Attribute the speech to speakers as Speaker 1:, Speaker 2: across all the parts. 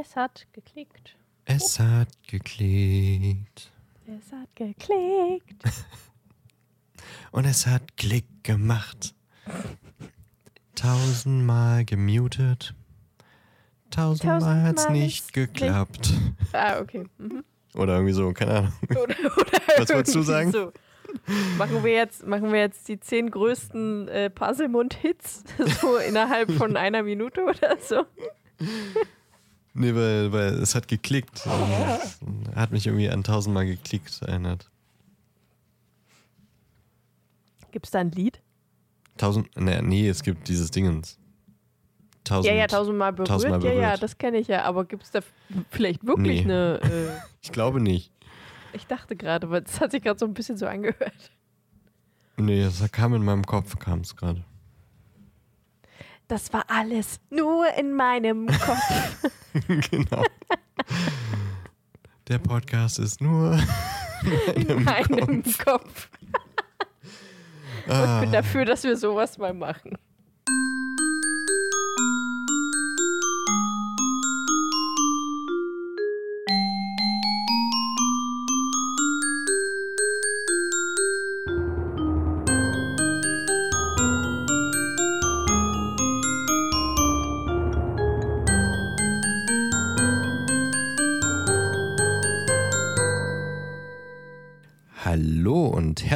Speaker 1: Es hat geklickt.
Speaker 2: Es hat geklickt.
Speaker 1: Es hat geklickt.
Speaker 2: Und es hat Klick gemacht. Tausendmal gemutet. Tausendmal
Speaker 1: Tausendmal
Speaker 2: hat's
Speaker 1: ist
Speaker 2: nicht geklappt.
Speaker 1: Ah, okay. Mhm.
Speaker 2: Oder irgendwie so, keine Ahnung.
Speaker 1: Oder, oder
Speaker 2: Was wolltest du sagen?
Speaker 1: So. Machen wir, jetzt, machen wir jetzt die zehn größten äh, Puzzlemund-Hits so innerhalb von einer Minute oder so?
Speaker 2: Nee, weil, weil es hat geklickt. Hat mich irgendwie an tausendmal geklickt erinnert.
Speaker 1: Gibt es da ein Lied?
Speaker 2: Tausend, nee, nee, es gibt dieses Dingens. Tausend,
Speaker 1: ja, ja, tausendmal berührt.
Speaker 2: tausendmal
Speaker 1: Ja, ja,
Speaker 2: berührt.
Speaker 1: das kenne ich ja. Aber gibt es da vielleicht wirklich
Speaker 2: Nee.
Speaker 1: eine. Äh,
Speaker 2: Ich glaube nicht.
Speaker 1: ich dachte gerade, weil das hat sich gerade so ein bisschen so angehört.
Speaker 2: Nee, das kam in meinem Kopf, kam es gerade.
Speaker 1: Das war alles nur in meinem Kopf.
Speaker 2: genau. Der Podcast ist nur
Speaker 1: in meinem Kopf. Ich
Speaker 2: Ah,
Speaker 1: bin dafür, dass wir sowas mal machen.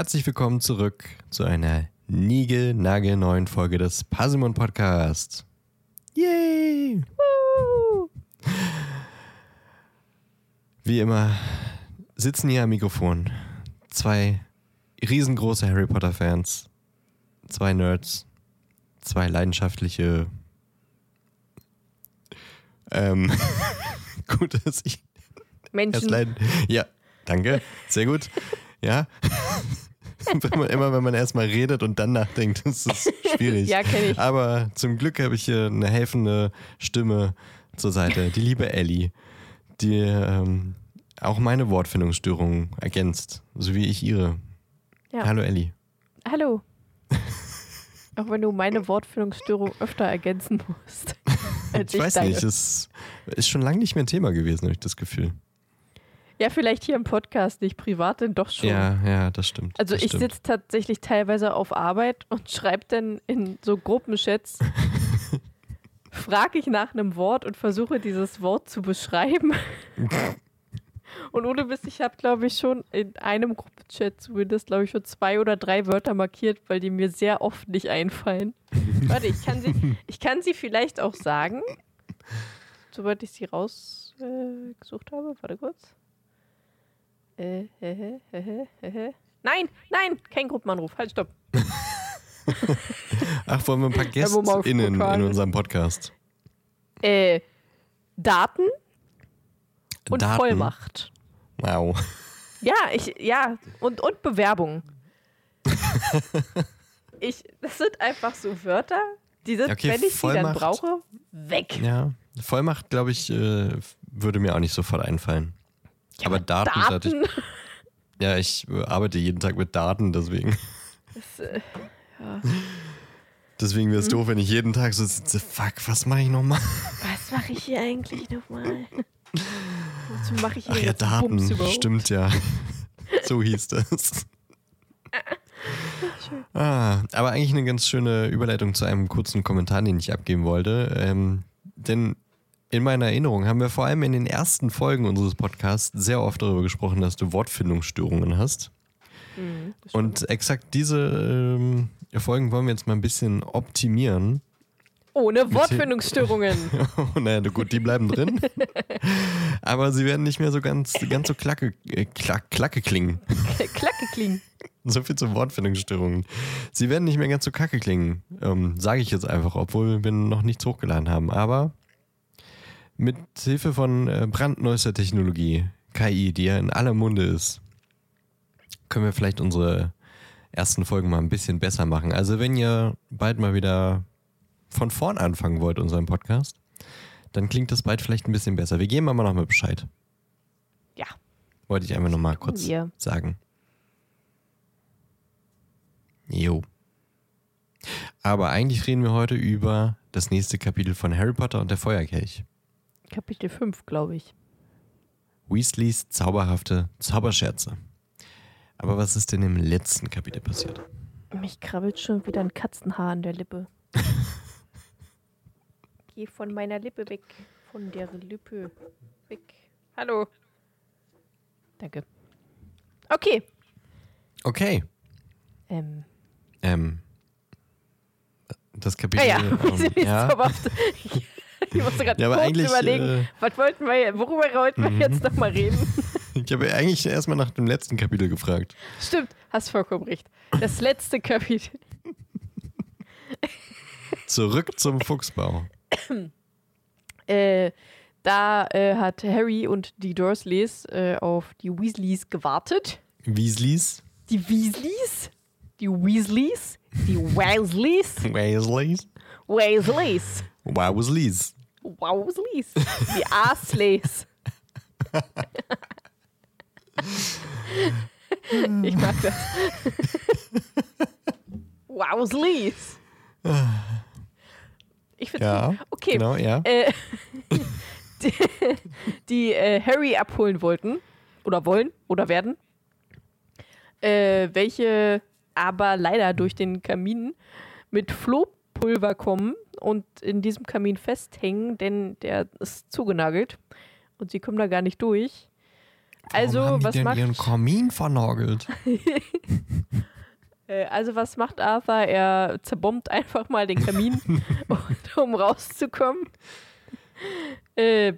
Speaker 2: Herzlich willkommen zurück zu einer neuen Folge des Puzzlemon Podcast. Yay!
Speaker 1: Woo!
Speaker 2: Wie immer sitzen hier am Mikrofon zwei riesengroße Harry Potter Fans, zwei Nerds, zwei leidenschaftliche. Ähm, gut, dass ich erst
Speaker 1: Menschen.
Speaker 2: leiden. Ja, danke, sehr gut. Ja. wenn man, immer wenn man erstmal redet und dann nachdenkt, ist es schwierig.
Speaker 1: Ja, kenne ich.
Speaker 2: Aber zum Glück habe ich hier eine helfende Stimme zur Seite, die liebe Ellie, die ähm, auch meine Wortfindungsstörungen ergänzt, so wie ich ihre.
Speaker 1: Ja.
Speaker 2: Hallo Ellie.
Speaker 1: Hallo. Auch wenn du meine Wortfindungsstörung öfter ergänzen musst. als
Speaker 2: Ich weiß
Speaker 1: deine.
Speaker 2: nicht, es ist schon lange nicht mehr ein Thema gewesen, habe ich das Gefühl.
Speaker 1: Ja, vielleicht hier im Podcast, nicht privat, denn doch schon.
Speaker 2: Ja, ja, das stimmt.
Speaker 1: Also
Speaker 2: das
Speaker 1: ich sitze tatsächlich teilweise auf Arbeit und schreibe dann in so Gruppenchats, frage ich nach einem Wort und versuche dieses Wort zu beschreiben. und ohne Mist, ich habe, glaube ich, schon in einem Gruppenchat zumindest, glaube ich, schon zwei oder drei Wörter markiert, weil die mir sehr oft nicht einfallen. Warte, ich kann sie, ich kann sie vielleicht auch sagen, sobald ich sie rausgesucht äh, habe. Warte kurz. Äh, hä, hä. Nein, nein, kein Gruppenanruf. Halt, stopp.
Speaker 2: Ach, wollen wir ein paar GästInnen in unserem Podcast?
Speaker 1: Äh, Daten und
Speaker 2: Daten.
Speaker 1: Vollmacht.
Speaker 2: Wow.
Speaker 1: Ja, ich, ja, und, und Bewerbung. ich, das sind einfach so Wörter, die sind,
Speaker 2: Okay,
Speaker 1: wenn ich sie dann brauche, weg.
Speaker 2: Ja, Vollmacht, glaube ich, äh, würde mir auch nicht sofort einfallen. Aber Daten, hatte ich,
Speaker 1: Daten.
Speaker 2: ja, ich äh, arbeite jeden Tag mit Daten, deswegen.
Speaker 1: Das, äh,
Speaker 2: Deswegen wäre es
Speaker 1: Mhm.
Speaker 2: doof, wenn ich jeden Tag so sitze, fuck, was mache ich nochmal?
Speaker 1: was mache ich hier eigentlich nochmal? Wozu mache ich hier
Speaker 2: Ach ja, Daten, stimmt ja. so hieß das. Ah, aber eigentlich eine ganz schöne Überleitung zu einem kurzen Kommentar, den ich abgeben wollte. Ähm, denn in meiner Erinnerung haben wir vor allem in den ersten Folgen unseres Podcasts sehr oft darüber gesprochen, dass du Wortfindungsstörungen hast.
Speaker 1: Mhm,
Speaker 2: Und exakt diese ähm, Folgen wollen wir jetzt mal ein bisschen optimieren.
Speaker 1: Ohne Wortfindungsstörungen.
Speaker 2: Oh, naja, gut, die bleiben drin. Aber sie werden nicht mehr so ganz, ganz so klacke, äh, klack, klacke klingen.
Speaker 1: Klacke klingen.
Speaker 2: So viel zu Wortfindungsstörungen. Sie werden nicht mehr ganz so kacke klingen, ähm, sage ich jetzt einfach, obwohl wir noch nichts hochgeladen haben. Aber mit Hilfe von äh, brandneuester Technologie, KI, die ja in aller Munde ist, können wir vielleicht unsere ersten Folgen mal ein bisschen besser machen. Also wenn ihr bald mal wieder von vorn anfangen wollt, unseren Podcast, dann klingt das bald vielleicht ein bisschen besser. Wir geben aber noch mal Bescheid.
Speaker 1: Ja.
Speaker 2: Wollte ich einfach noch mal kurz
Speaker 1: wir.
Speaker 2: sagen. Jo. Aber eigentlich reden wir heute über das nächste Kapitel von Harry Potter und der Feuerkelch.
Speaker 1: Kapitel 5, glaube ich.
Speaker 2: Weasleys zauberhafte Zauberscherze. Aber was ist denn im letzten Kapitel passiert?
Speaker 1: Mich krabbelt schon wieder ein Katzenhaar an der Lippe. Geh von meiner Lippe weg. Von der Lippe weg. Hallo. Danke. Okay.
Speaker 2: Okay.
Speaker 1: Ähm.
Speaker 2: Ähm, das Kapitel.
Speaker 1: Ja, ja.
Speaker 2: ähm, ja.
Speaker 1: Zauberhaft. Ich musste gerade
Speaker 2: Ja, aber
Speaker 1: kurz
Speaker 2: eigentlich,
Speaker 1: überlegen,
Speaker 2: äh,
Speaker 1: was wollten wir, worüber wollten wir
Speaker 2: Mhm.
Speaker 1: jetzt nochmal reden?
Speaker 2: Ich habe eigentlich erstmal nach dem letzten Kapitel gefragt.
Speaker 1: Stimmt, hast vollkommen recht. Das letzte Kapitel.
Speaker 2: Zurück zum Fuchsbau.
Speaker 1: Äh, da äh, hat Harry und die Dursleys äh, auf die Weasleys gewartet.
Speaker 2: Weasleys.
Speaker 1: Die Weasleys? Die Weasleys? Die Weasleys?
Speaker 2: Weasleys.
Speaker 1: Weasleys.
Speaker 2: Weasleys.
Speaker 1: Weasleys. Die Arsleys. ich mag das. Weasleys. Ich finde
Speaker 2: Ja.
Speaker 1: Okay.
Speaker 2: Genau, ja.
Speaker 1: äh, die, die äh, Harry abholen wollten oder wollen oder werden, äh, welche aber leider durch den Kamin mit Flohpulver kommen und in diesem Kamin festhängen, denn der ist zugenagelt und sie kommen da gar nicht durch. Also,
Speaker 2: Warum haben die
Speaker 1: was
Speaker 2: denn
Speaker 1: macht
Speaker 2: ihren Kamin vernagelt?
Speaker 1: Äh, also was macht Arthur? Er zerbombt einfach mal den Kamin, um rauszukommen. Äh,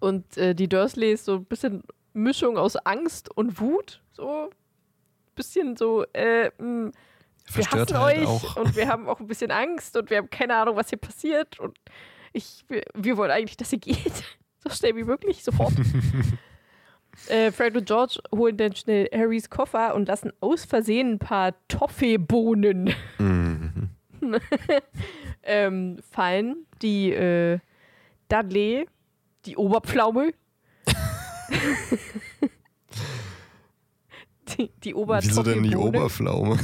Speaker 1: und äh, die Dursleys so ein bisschen Mischung aus Angst und Wut. So ein bisschen so, äh, wir hassen
Speaker 2: Verstörtheit
Speaker 1: euch
Speaker 2: auch.
Speaker 1: und wir haben auch ein bisschen Angst und wir haben keine Ahnung, was hier passiert. Und ich, wir, wir wollen eigentlich, dass ihr geht. So schnell wie möglich, sofort. äh, Fred und George holen dann schnell Harrys Koffer und lassen aus Versehen ein paar Toffeebohnen
Speaker 2: Mhm.
Speaker 1: ähm, fallen, die äh, Dudley, die Oberpflaume, die, die
Speaker 2: Wieso denn die. Oberpflaume?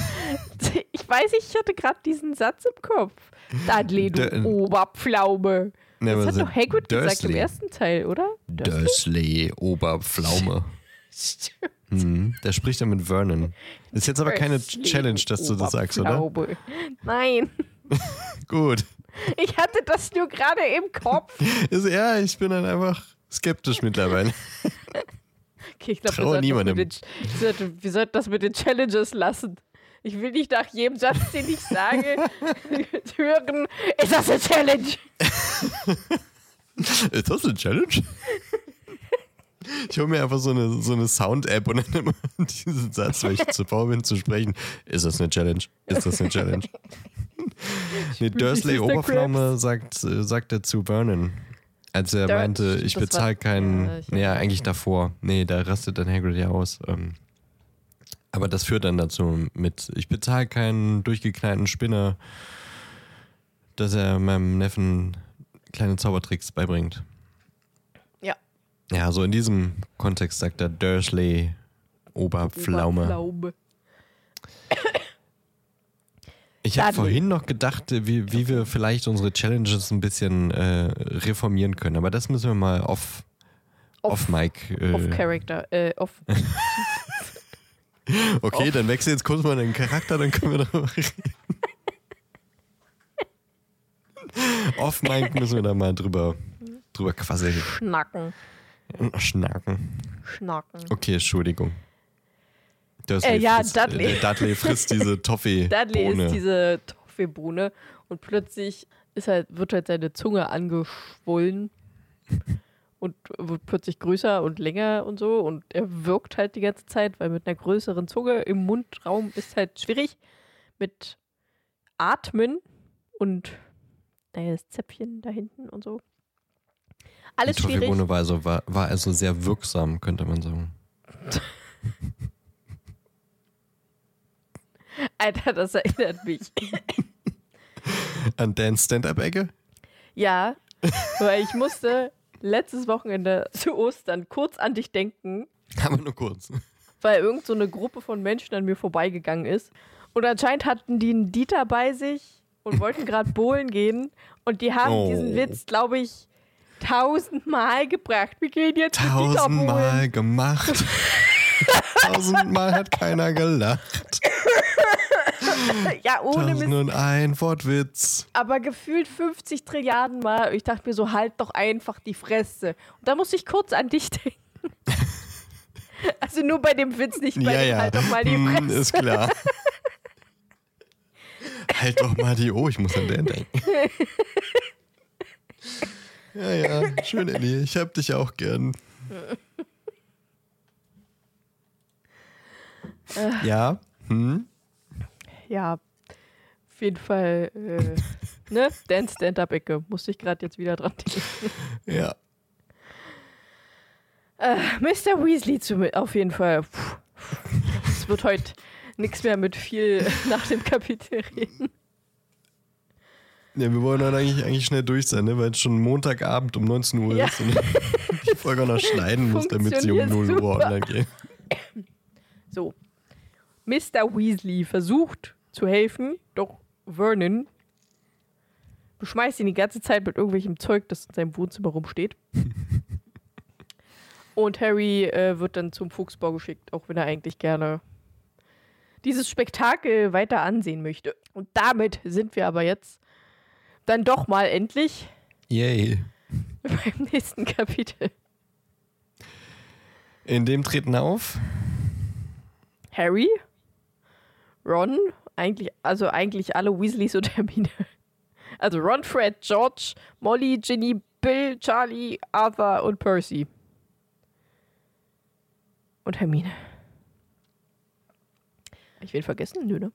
Speaker 1: Ich weiß ich hatte gerade diesen Satz im Kopf. Dudley, du
Speaker 2: Der-
Speaker 1: Oberpflaume.
Speaker 2: Ne,
Speaker 1: Das hat doch Hagrid gesagt im
Speaker 2: Dursley.
Speaker 1: ersten Teil, oder?
Speaker 2: Dursley, Oberpflaume.
Speaker 1: Stimmt.
Speaker 2: Mhm. Der spricht ja mit Vernon. Ist jetzt aber keine
Speaker 1: Dursley,
Speaker 2: Challenge, dass du das sagst, oder?
Speaker 1: Nein,
Speaker 2: Gut.
Speaker 1: ich hatte das nur gerade im Kopf.
Speaker 2: Ja, ich bin dann einfach skeptisch mittlerweile.
Speaker 1: Okay, ich glaube, wir, sollten
Speaker 2: niemandem.
Speaker 1: mit den- wir, sollten- wir sollten das mit den Challenges lassen. Ich will nicht nach jedem Satz, den ich sage, hören, ist das eine Challenge?
Speaker 2: Ist das eine Challenge? Ich hole mir einfach so eine, so eine Sound-App und dann immer diesen Satz, weil ich zu faul bin zu sprechen. Ist das eine Challenge? Ist das eine Challenge? Nee, Dursley
Speaker 1: Mr.
Speaker 2: Oberpflaume sagt, äh, sagt er zu Vernon. Als er
Speaker 1: Da-
Speaker 2: meinte, ich bezahle keinen.
Speaker 1: ja, ich-
Speaker 2: nee, ja, eigentlich davor. Nee, da rastet dann Hagrid ja aus. Ähm, aber das führt dann dazu mit, ich bezahle keinen durchgeknallten Spinner, dass er meinem Neffen kleine Zaubertricks beibringt.
Speaker 1: Ja.
Speaker 2: Ja, so in diesem Kontext sagt er Dursley Oberpflaume.
Speaker 1: Oberpflaume.
Speaker 2: Ich habe vorhin noch gedacht, wie, wie wir vielleicht unsere Challenges ein bisschen äh, reformieren können. Aber das müssen wir mal off, off,
Speaker 1: Off,
Speaker 2: Mic. Äh,
Speaker 1: off Character. Äh, off.
Speaker 2: okay,
Speaker 1: off.
Speaker 2: dann wechsel jetzt kurz mal den Charakter, dann können wir darüber reden. off Mic müssen wir da mal drüber, drüber quasseln.
Speaker 1: Schnacken.
Speaker 2: Schnacken.
Speaker 1: Schnacken.
Speaker 2: Okay, Entschuldigung. Dursley
Speaker 1: Äh, ja,
Speaker 2: frisst,
Speaker 1: Dudley.
Speaker 2: Äh, Dudley frisst diese Toffee.
Speaker 1: Dudley
Speaker 2: Bohne.
Speaker 1: ist diese Toffeebohne und plötzlich ist halt, wird halt seine Zunge angeschwollen und wird plötzlich größer und länger und so und er wirkt halt die ganze Zeit, weil mit einer größeren Zunge im Mundraum ist halt schwierig mit Atmen und naja, das Zäpfchen da hinten und so. Alles
Speaker 2: Die
Speaker 1: schwierig.
Speaker 2: War also, war, war also sehr wirksam, könnte man sagen.
Speaker 1: Alter, das erinnert mich.
Speaker 2: An Dan's Stand-Up-Ecke?
Speaker 1: Ja, weil ich musste letztes Wochenende zu Ostern kurz an dich denken,
Speaker 2: Aber nur kurz.
Speaker 1: weil irgend so eine Gruppe von Menschen an mir vorbeigegangen ist. Und anscheinend hatten die einen Dieter bei sich und wollten gerade bowlen gehen. Und die haben
Speaker 2: Oh.
Speaker 1: diesen Witz, glaube ich, tausendmal gebracht. Wir gehen jetzt.
Speaker 2: Tausendmal gemacht. Tausendmal hat keiner gelacht.
Speaker 1: Ja, ohne Mist.
Speaker 2: und ein Wortwitz.
Speaker 1: Aber gefühlt 50 Trilliarden Mal. Ich dachte mir so, halt doch einfach die Fresse. Und da musste ich kurz an dich denken. Also nur bei dem Witz, nicht bei
Speaker 2: Ja,
Speaker 1: dem
Speaker 2: ja.
Speaker 1: halt doch mal die
Speaker 2: Hm,
Speaker 1: Fresse.
Speaker 2: ist klar. halt doch mal die Oh, ich muss an den denken. Ja, ja, schön, Ellie. Ich hab dich auch gern. Ja, hm?
Speaker 1: Ja, auf jeden Fall, äh, ne? Dance Stand-Up-Ecke. Musste ich gerade jetzt wieder dran denken.
Speaker 2: ja.
Speaker 1: Äh, Mr. Weasley zu, auf jeden Fall. Es wird heute nichts mehr mit viel nach dem Kapitel reden.
Speaker 2: Ja, wir wollen dann eigentlich, eigentlich schnell durch sein, ne? weil es schon Montagabend um 19 Uhr
Speaker 1: Ja.
Speaker 2: ist und ich die Folge noch schneiden muss, damit sie um
Speaker 1: Funktioniert
Speaker 2: 0 Uhr online geht.
Speaker 1: So. Mr. Weasley versucht zu helfen, doch Vernon beschmeißt ihn die ganze Zeit mit irgendwelchem Zeug, das in seinem Wohnzimmer rumsteht. Und Harry äh, wird dann zum Fuchsbau geschickt, auch wenn er eigentlich gerne dieses Spektakel weiter ansehen möchte. Und damit sind wir aber jetzt dann doch mal endlich
Speaker 2: Yay.
Speaker 1: beim nächsten Kapitel.
Speaker 2: In dem treten auf
Speaker 1: Harry, Ron, eigentlich, also eigentlich alle Weasleys und Hermine. Also Ron, Fred, George, Molly, Ginny, Bill, Charlie, Arthur und Percy. Und Hermine. Hab Ich wen vergessen? Nö, ne?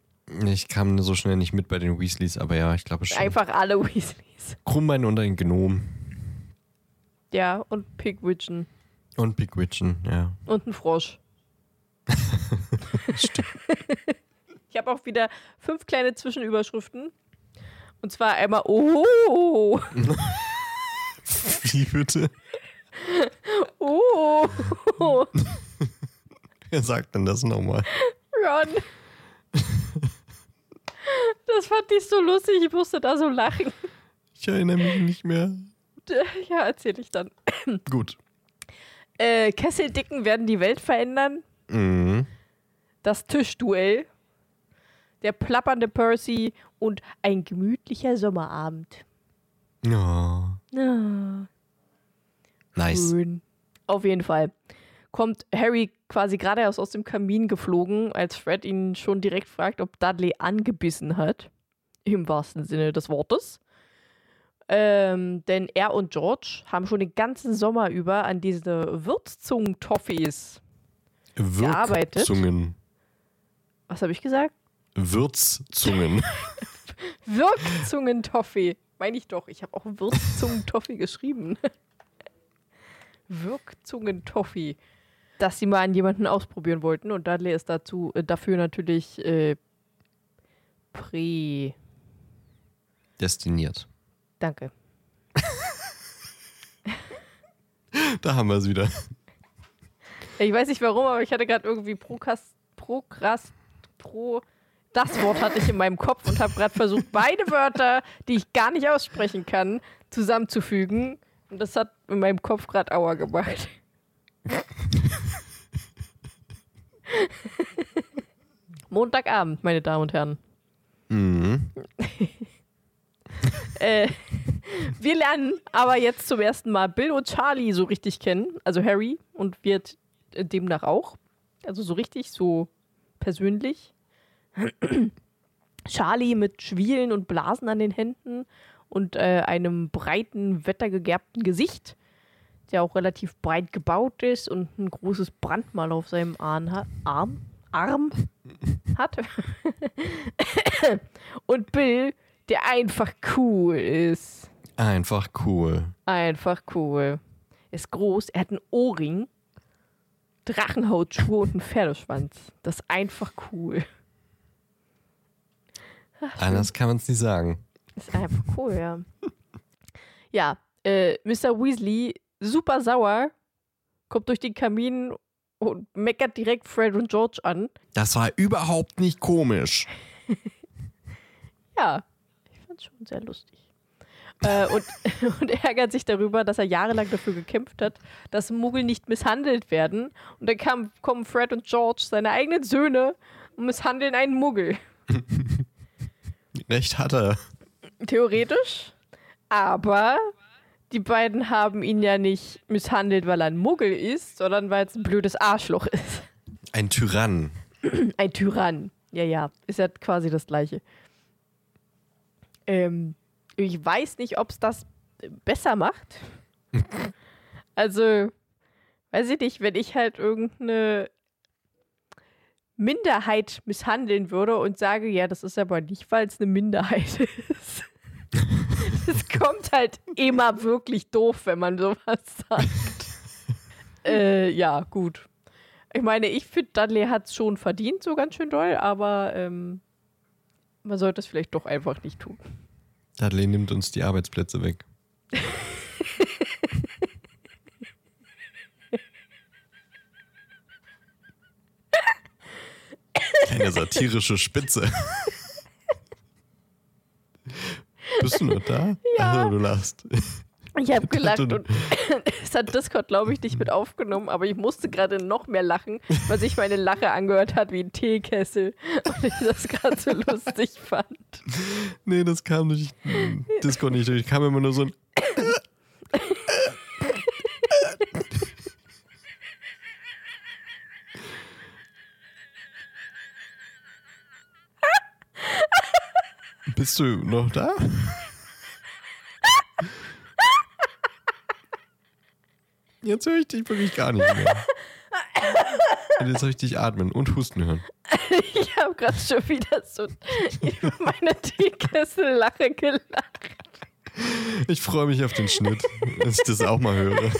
Speaker 2: Ich kam so schnell nicht mit bei den Weasleys, aber ja, ich glaube schon.
Speaker 1: Einfach alle Weasleys.
Speaker 2: Krummbein und ein Gnom.
Speaker 1: Ja, und Pigwidgeon.
Speaker 2: Und Pigwidgeon, ja.
Speaker 1: Und ein Frosch.
Speaker 2: Stimmt.
Speaker 1: Ich habe auch wieder fünf kleine Zwischenüberschriften. Und zwar einmal Oh,
Speaker 2: Wie bitte?
Speaker 1: oh,
Speaker 2: Wer sagt denn das nochmal?
Speaker 1: Ron. Das fand ich so lustig, ich musste da so lachen.
Speaker 2: Ich erinnere mich nicht mehr.
Speaker 1: Ja, erzähl ich dann.
Speaker 2: Gut.
Speaker 1: Äh, Kesseldicken werden die Welt verändern.
Speaker 2: Mhm.
Speaker 1: Das Tischduell. Der plappernde Percy und ein gemütlicher Sommerabend.
Speaker 2: Ja.
Speaker 1: Ah,
Speaker 2: Nice.
Speaker 1: schön. Auf jeden Fall. Kommt Harry quasi gerade erst aus dem Kamin geflogen, als Fred ihn schon direkt fragt, ob Dudley angebissen hat. Im wahrsten Sinne des Wortes. Ähm, denn er und George haben schon den ganzen Sommer über an diese Würzzungen-Toffees. Gearbeitet. Was habe ich gesagt?
Speaker 2: Würzzungen.
Speaker 1: Wirkzungen-Toffee. Meine ich doch. Ich habe auch Würzzungen-Toffee geschrieben. Wirkzungen-Toffee. Dass sie mal an jemanden ausprobieren wollten. Und Dudley ist dazu, äh, dafür natürlich äh, prä.
Speaker 2: Destiniert.
Speaker 1: Danke.
Speaker 2: Da haben wir es wieder.
Speaker 1: Ich weiß nicht warum, aber ich hatte gerade irgendwie Prokast, Prokrast, Pro. Das Wort hatte ich in meinem Kopf und habe gerade versucht, beide Wörter, die ich gar nicht aussprechen kann, zusammenzufügen. Und das hat in meinem Kopf gerade Aua gemacht. Montagabend, meine Damen und Herren.
Speaker 2: Mhm.
Speaker 1: Äh, wir lernen aber jetzt zum ersten Mal Bill und Charlie so richtig kennen. Also Harry und wird demnach auch. Also so richtig, so persönlich. Charlie mit Schwielen und Blasen an den Händen und äh, einem breiten, wettergegerbten Gesicht, der auch relativ breit gebaut ist und ein großes Brandmal auf seinem Arm, Arm, Arm hat. und Bill, der einfach cool ist.
Speaker 2: Einfach cool.
Speaker 1: Einfach cool. Ist groß, er hat einen Ohrring, Drachenhautschuhe und einen Pferdeschwanz. Das ist einfach cool.
Speaker 2: Anders kann man es nicht sagen.
Speaker 1: Ist einfach cool, ja. Ja, äh, Mr. Weasley, super sauer, kommt durch den Kamin und meckert direkt Fred und George an.
Speaker 2: Das war überhaupt nicht komisch.
Speaker 1: Ja, ich fand's schon sehr lustig. äh, und, und ärgert sich darüber, dass er jahrelang dafür gekämpft hat, dass Muggel nicht misshandelt werden. Und dann kam, kommen Fred und George, seine eigenen Söhne, und misshandeln einen Muggel.
Speaker 2: Recht hat er.
Speaker 1: Theoretisch. Aber die beiden haben ihn ja nicht misshandelt, weil er ein Muggel ist, sondern weil es ein blödes Arschloch ist.
Speaker 2: Ein Tyrann.
Speaker 1: Ein Tyrann. Ja, ja. Ist ja quasi das Gleiche. Ähm, ich weiß nicht, ob es das besser macht. also, weiß ich nicht, wenn ich halt irgendeine Minderheit misshandeln würde und sage, ja, das ist aber nicht, weil es eine Minderheit ist. Es kommt halt immer wirklich doof, wenn man sowas sagt. äh, ja, gut. Ich meine, ich finde, Dudley hat es schon verdient, so ganz schön doll, aber ähm, man sollte es vielleicht doch einfach nicht tun.
Speaker 2: Dudley nimmt uns die Arbeitsplätze weg. Eine satirische Spitze. Bist du noch da?
Speaker 1: Ja.
Speaker 2: Also, du lachst.
Speaker 1: Ich habe gelacht und es hat Discord, glaube ich, nicht mit aufgenommen, aber ich musste gerade noch mehr lachen, weil sich meine Lache angehört hat wie ein Teekessel und ich das gerade so lustig fand.
Speaker 2: Nee, das kam durch Discord nicht durch. Kam immer nur so ein. Bist du noch da? Jetzt höre ich dich wirklich gar nicht mehr. Und jetzt soll ich dich atmen und husten hören.
Speaker 1: Ich habe gerade schon wieder so über meine Teekessel-Lache gelacht.
Speaker 2: Ich freue mich auf den Schnitt, dass ich das auch mal höre.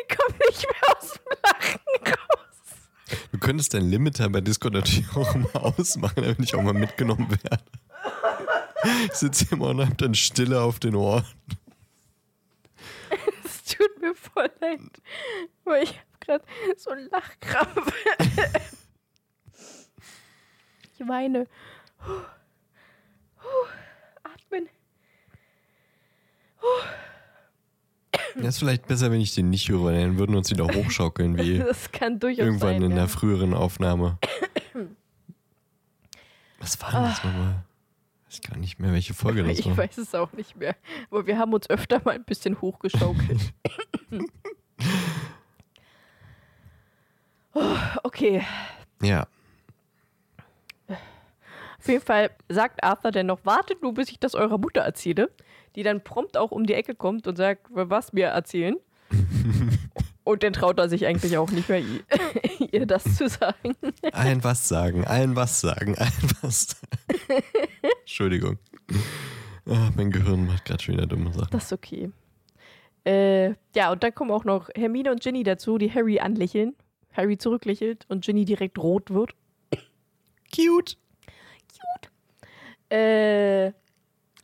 Speaker 1: Ich komme nicht mehr aus dem Lachen raus.
Speaker 2: Du könntest deinen Limiter bei Discord natürlich auch mal ausmachen, damit ich auch mal mitgenommen werde. Ich sitze immer und hab dann Stille auf den Ohren.
Speaker 1: Es tut mir voll leid, weil ich habe gerade so einen Lachkrampf. Ich weine. Puh. Puh. Atmen.
Speaker 2: Ist vielleicht besser, wenn ich den nicht höre, weil dann würden wir uns wieder hochschaukeln, wie
Speaker 1: Das kann durchaus
Speaker 2: irgendwann
Speaker 1: sein.
Speaker 2: in
Speaker 1: ja.
Speaker 2: der früheren Aufnahme. Was war denn das nochmal? Ich weiß gar nicht mehr, welche Folge das
Speaker 1: Ich
Speaker 2: war.
Speaker 1: weiß es auch nicht mehr. Aber wir haben uns öfter mal ein bisschen hochgeschaukelt. oh, okay.
Speaker 2: Ja,
Speaker 1: Auf jeden Fall sagt Arthur dann noch, wartet nur, bis ich das eurer Mutter erzähle. Die dann prompt auch um die Ecke kommt und sagt, was mir erzählen. und dann traut er sich eigentlich auch nicht mehr, ihr das zu sagen.
Speaker 2: ein was sagen, ein was sagen, ein was sagen. Entschuldigung. Ah, mein Gehirn macht gerade schon wieder dumme Sachen.
Speaker 1: Das ist okay. Äh, ja, und dann kommen auch noch Hermine und Ginny dazu, die Harry anlächeln. Harry zurücklächelt und Ginny direkt rot wird.
Speaker 2: Cute.
Speaker 1: Äh,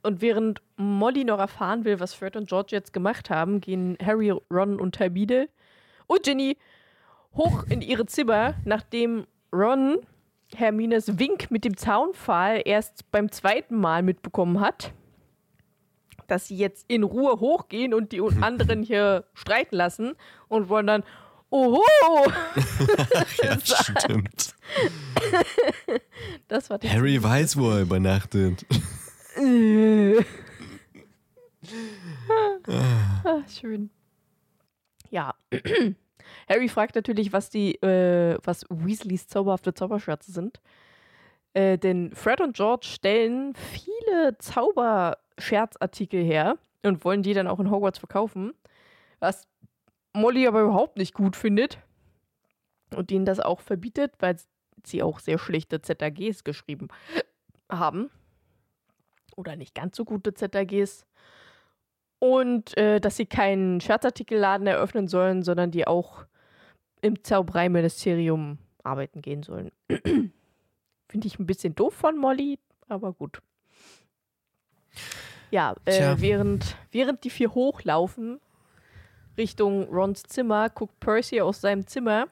Speaker 1: und während Molly noch erfahren will, was Fred und George jetzt gemacht haben, gehen Harry, Ron und Hermine und Ginny hoch in ihre Zimmer, nachdem Ron Hermines Wink mit dem Zaunpfahl erst beim zweiten Mal mitbekommen hat, dass sie jetzt in Ruhe hochgehen und die anderen hier streiten lassen und wollen dann, oho,
Speaker 2: Ja, stimmt.
Speaker 1: das war
Speaker 2: Harry weiß, wo er übernachtet.
Speaker 1: Ah, schön. Ja. Harry fragt natürlich, was die, äh, was Weasleys zauberhafte Zauberschwärze sind. Äh, denn Fred und George stellen viele Zauberscherzartikel her und wollen die dann auch in Hogwarts verkaufen. Was Molly aber überhaupt nicht gut findet. Und ihnen das auch verbietet, weil sie auch sehr schlechte ZAGs geschrieben haben. Oder nicht ganz so gute ZAGs. Und äh, dass sie keinen Scherzartikelladen eröffnen sollen, sondern die auch im Zaubereiministerium arbeiten gehen sollen. Finde ich ein bisschen doof von Molly, aber gut. Ja, äh, während, während die vier hochlaufen Richtung Rons Zimmer, guckt Percy aus seinem Zimmer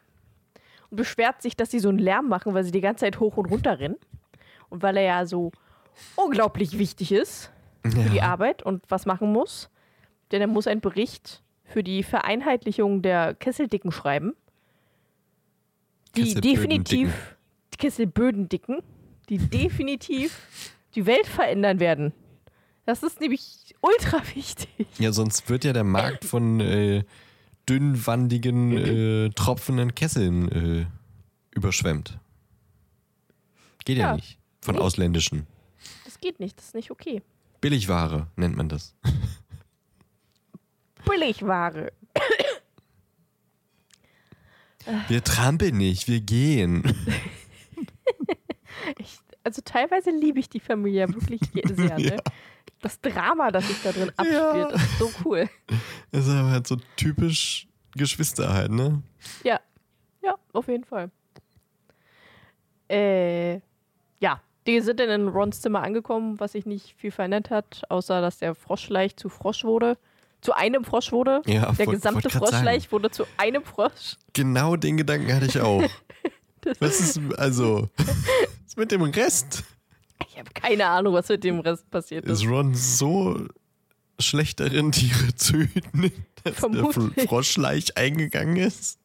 Speaker 1: und beschwert sich, dass sie so einen Lärm machen, weil sie die ganze Zeit hoch und runter rennen. Und weil er ja so unglaublich wichtig ist für die Arbeit und was machen muss. Denn er muss einen Bericht für die Vereinheitlichung der Kesseldicken schreiben. Die definitiv, Kesselbödendicken, die definitiv die Welt verändern werden. Das ist nämlich ultra wichtig.
Speaker 2: Ja, sonst wird ja der Markt von äh, dünnwandigen, äh, tropfenden Kesseln äh, überschwemmt. Geht ja,
Speaker 1: Ja.
Speaker 2: nicht. Von
Speaker 1: Nee.
Speaker 2: ausländischen.
Speaker 1: Das geht nicht, das ist nicht okay.
Speaker 2: Billigware nennt man das.
Speaker 1: Billigware.
Speaker 2: Wir trampeln nicht, wir gehen.
Speaker 1: Ich, also teilweise liebe ich die Familie wirklich sehr. Ne?
Speaker 2: Ja.
Speaker 1: Das Drama, das sich da drin abspielt, ist so cool.
Speaker 2: Das ist aber halt so typisch Geschwister halt, ne?
Speaker 1: Ja, ja, auf jeden Fall. Äh, ja, die sind dann in Rons Zimmer angekommen, was sich nicht viel verändert hat, außer dass der Froschleich zu Frosch wurde. Zu einem Frosch wurde.
Speaker 2: Ja,
Speaker 1: der
Speaker 2: wollt-
Speaker 1: gesamte
Speaker 2: wollt
Speaker 1: Froschleich wurde zu einem Frosch.
Speaker 2: Genau den Gedanken hatte ich auch. Was ist, also, was ist mit dem Rest?
Speaker 1: Ich habe keine Ahnung, was mit dem Rest passiert ist.
Speaker 2: Ist Ron so schlecht darin, Tiere zu hüten, dass der
Speaker 1: Vermutlich.
Speaker 2: Froschleich eingegangen ist?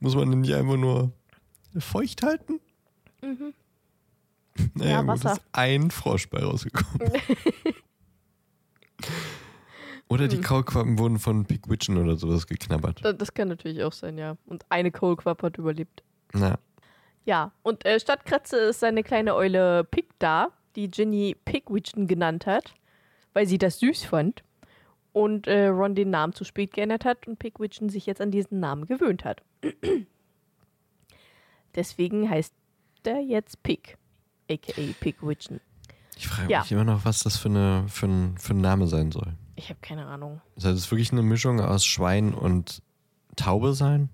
Speaker 2: Muss man den nicht einfach nur feucht halten? Naja,
Speaker 1: Mhm. Ja,
Speaker 2: gut,
Speaker 1: Wasser.
Speaker 2: ist ein Frosch bei rausgekommen. oder
Speaker 1: Hm.
Speaker 2: die Kaulquappen wurden von Pigwitchen oder sowas geknabbert.
Speaker 1: Das, das kann natürlich auch sein, ja. Und eine Kohlquappe hat überlebt.
Speaker 2: Na,
Speaker 1: Ja, und äh, statt Kratze ist seine kleine Eule Pig da, die Ginny Pigwitchen genannt hat, weil sie das süß fand. Und äh, Ron den Namen zu spät geändert hat und Pigwitchen sich jetzt an diesen Namen gewöhnt hat. Deswegen heißt der jetzt Pig, aka Pigwitchen.
Speaker 2: ich frage
Speaker 1: Ja.
Speaker 2: mich immer noch, was das für, eine, für, ein, für ein Name sein soll.
Speaker 1: Ich habe keine Ahnung.
Speaker 2: Soll das wirklich eine Mischung aus Schwein und Taube sein?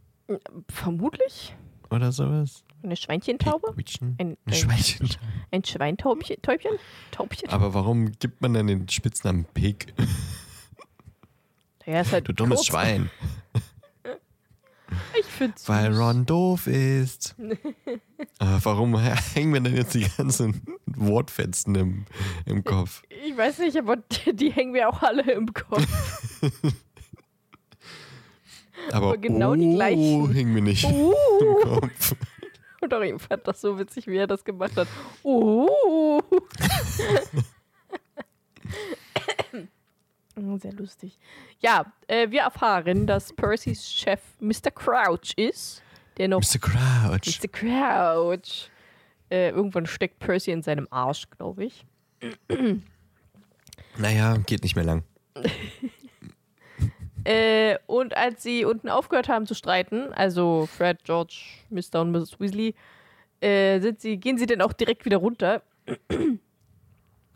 Speaker 1: Vermutlich
Speaker 2: Oder sowas?
Speaker 1: eine Schweinchentaube? Ein,
Speaker 2: Ein
Speaker 1: ein,
Speaker 2: Schweinchen.
Speaker 1: ein Schweintäubchen? Täubchen? Taubchen?
Speaker 2: Aber warum gibt man denn den Spitznamen Pig?
Speaker 1: Ja, halt
Speaker 2: Du dummes
Speaker 1: kurz.
Speaker 2: Schwein.
Speaker 1: Ich find's
Speaker 2: Weil
Speaker 1: süß.
Speaker 2: Ron doof ist. Aber warum hängen wir denn jetzt die ganzen Wortfetzen im, im Kopf?
Speaker 1: Ich weiß nicht, aber die, hängen mir auch alle im Kopf.
Speaker 2: Aber,
Speaker 1: genau
Speaker 2: oh,
Speaker 1: die gleichen.
Speaker 2: hängen mir nicht
Speaker 1: Uh.
Speaker 2: im Kopf.
Speaker 1: Und auch ich fand das so witzig, wie er das gemacht hat. Uh. Oh, Sehr lustig. Ja, äh, wir erfahren, dass Percys Chef Mr. Crouch ist, der noch
Speaker 2: Mr. Crouch.
Speaker 1: Mr. Crouch. Äh, irgendwann steckt Percy in seinem Arsch, glaube ich.
Speaker 2: Naja, geht nicht mehr lang.
Speaker 1: Äh, und als sie unten aufgehört haben zu streiten, also Fred, George, Mr. und Mrs. Weasley, äh, sind sie, gehen sie dann auch direkt wieder runter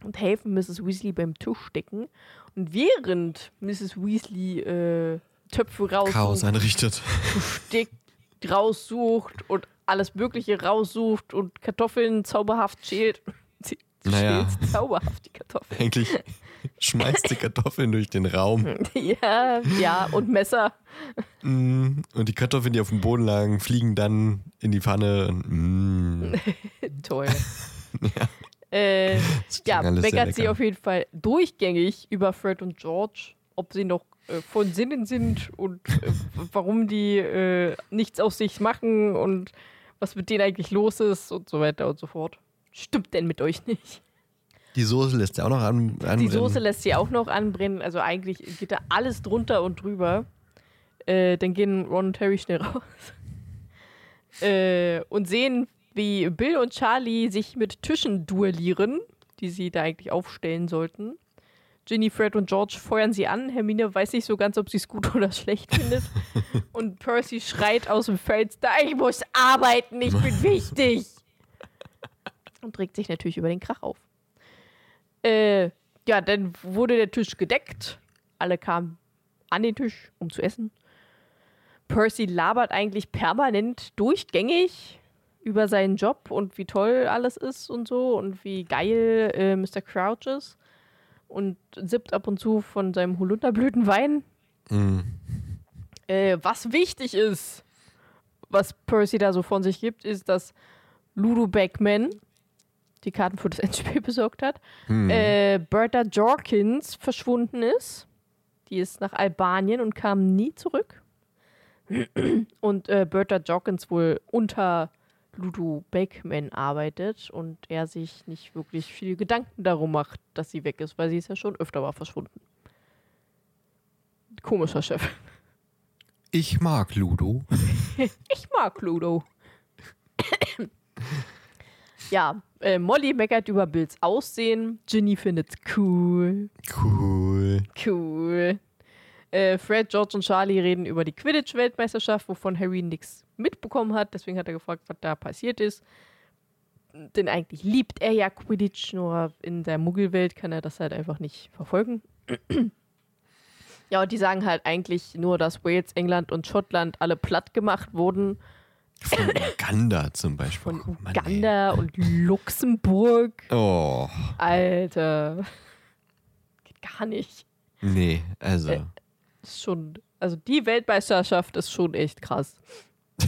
Speaker 1: und helfen Mrs. Weasley beim Tischdecken. Und während Mrs. Weasley äh, Töpfe
Speaker 2: Chaos
Speaker 1: raussucht,
Speaker 2: einrichtet.
Speaker 1: Besteck raussucht und alles Mögliche raussucht und Kartoffeln zauberhaft schält. Sie
Speaker 2: Naja.
Speaker 1: schält zauberhaft die Kartoffeln.
Speaker 2: Eigentlich schmeißt die Kartoffeln durch den Raum.
Speaker 1: ja, ja, und Messer.
Speaker 2: Mm, Und die Kartoffeln, die auf dem Boden lagen, fliegen dann in die Pfanne. Und, mm,
Speaker 1: Toll. Äh, ja,
Speaker 2: alles sehr
Speaker 1: meckert sie auf jeden Fall durchgängig über Fred und George, ob sie noch äh, von Sinnen sind und äh, warum die äh, nichts aus sich machen und was mit denen eigentlich los ist und so weiter und so fort. Stimmt denn mit euch nicht?
Speaker 2: Die Soße lässt ja auch noch an, anbrennen.
Speaker 1: Die Soße lässt sie auch noch anbrennen, also eigentlich geht da alles drunter und drüber. Äh, dann gehen Ron und Harry schnell raus äh, und sehen, wie Bill und Charlie sich mit Tischen duellieren, die sie da eigentlich aufstellen sollten. Ginny, Fred und George feuern sie an. Hermine weiß nicht so ganz, ob sie es gut oder schlecht findet. Und Percy schreit aus dem Fenster: Ich muss arbeiten, ich bin wichtig. Und regt sich natürlich über den Krach auf. Äh, ja, dann wurde der Tisch gedeckt. Alle kamen an den Tisch, um zu essen. Percy labert eigentlich permanent durchgängig über seinen Job und wie toll alles ist und so und wie geil äh, Mr. Crouch ist. Und sippt ab und zu von seinem Holunderblütenwein.
Speaker 2: Mm.
Speaker 1: Äh, was wichtig ist, was Percy da so von sich gibt, ist, dass Ludo Beckman die Karten für das Endspiel besorgt hat.
Speaker 2: Hm.
Speaker 1: Äh, Bertha Jorkins verschwunden ist. Die ist nach Albanien und kam nie zurück. Und äh, Bertha Jorkins wohl unter Ludo Beckman arbeitet und er sich nicht wirklich viel Gedanken darum macht, dass sie weg ist, weil sie ist ja schon öfter mal verschwunden. Komischer Chef.
Speaker 2: Ich mag Ludo.
Speaker 1: Ich mag Ludo. ja, äh, Molly meckert über Bills Aussehen. Ginny findet's cool.
Speaker 2: Cool.
Speaker 1: Cool. Äh, Fred, George und Charlie reden über die Quidditch-Weltmeisterschaft, wovon Harry nichts mitbekommen hat. Deswegen hat er gefragt, was da passiert ist. Denn eigentlich liebt er ja Quidditch, nur in der Muggelwelt kann er das halt einfach nicht verfolgen. ja, und die sagen halt eigentlich nur, dass Wales, England und Schottland alle platt gemacht wurden.
Speaker 2: Von Uganda zum Beispiel.
Speaker 1: Von
Speaker 2: Oh Mann.
Speaker 1: Uganda und Luxemburg.
Speaker 2: Oh,
Speaker 1: Alter. Geht gar nicht.
Speaker 2: nee, also.
Speaker 1: Äh. Ist schon, also die Weltmeisterschaft ist schon echt krass.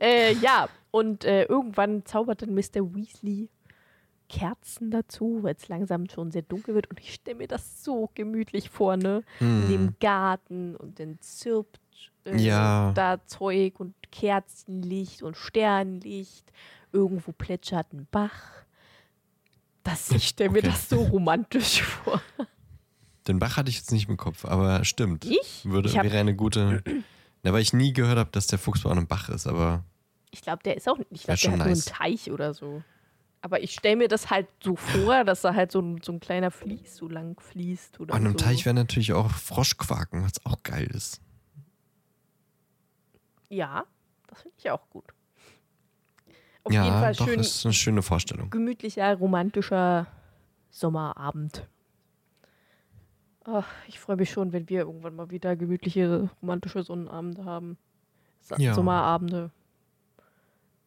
Speaker 1: äh, ja, und äh, irgendwann zaubert dann Mr. Weasley Kerzen dazu, weil es langsam schon sehr dunkel wird. Und ich stelle mir das so gemütlich vor, ne? In
Speaker 2: hm.
Speaker 1: dem Garten und dann zirpt
Speaker 2: Ja.
Speaker 1: da Zeug und Kerzenlicht und Sternlicht. Irgendwo plätschert ein Bach. Das, ich stelle mir
Speaker 2: Okay.
Speaker 1: das so romantisch vor.
Speaker 2: Den Bach hatte ich jetzt nicht im Kopf, aber stimmt.
Speaker 1: Ich?
Speaker 2: Würde,
Speaker 1: Ich hab-
Speaker 2: wäre eine gute. Na, weil ich nie gehört habe, dass der Fuchsbau an einem Bach ist, aber
Speaker 1: Ich glaube, der ist auch nicht. Ich glaube, der hat
Speaker 2: nice.
Speaker 1: nur einen Teich oder so. Aber ich stelle mir das halt so vor, dass da halt so ein, so ein kleiner Fließ so lang fließt. Oder
Speaker 2: an einem
Speaker 1: so.
Speaker 2: Teich wäre natürlich auch Froschquaken, was auch geil ist.
Speaker 1: Ja, das finde ich auch gut. Auf
Speaker 2: ja,
Speaker 1: jeden Fall
Speaker 2: doch,
Speaker 1: schön
Speaker 2: ist eine schöne Vorstellung.
Speaker 1: gemütlicher, romantischer Sommerabend. Ach, ich freue mich schon, wenn wir irgendwann mal wieder gemütliche, romantische Sonnenabende haben. Sa
Speaker 2: Ja.
Speaker 1: Sommerabende.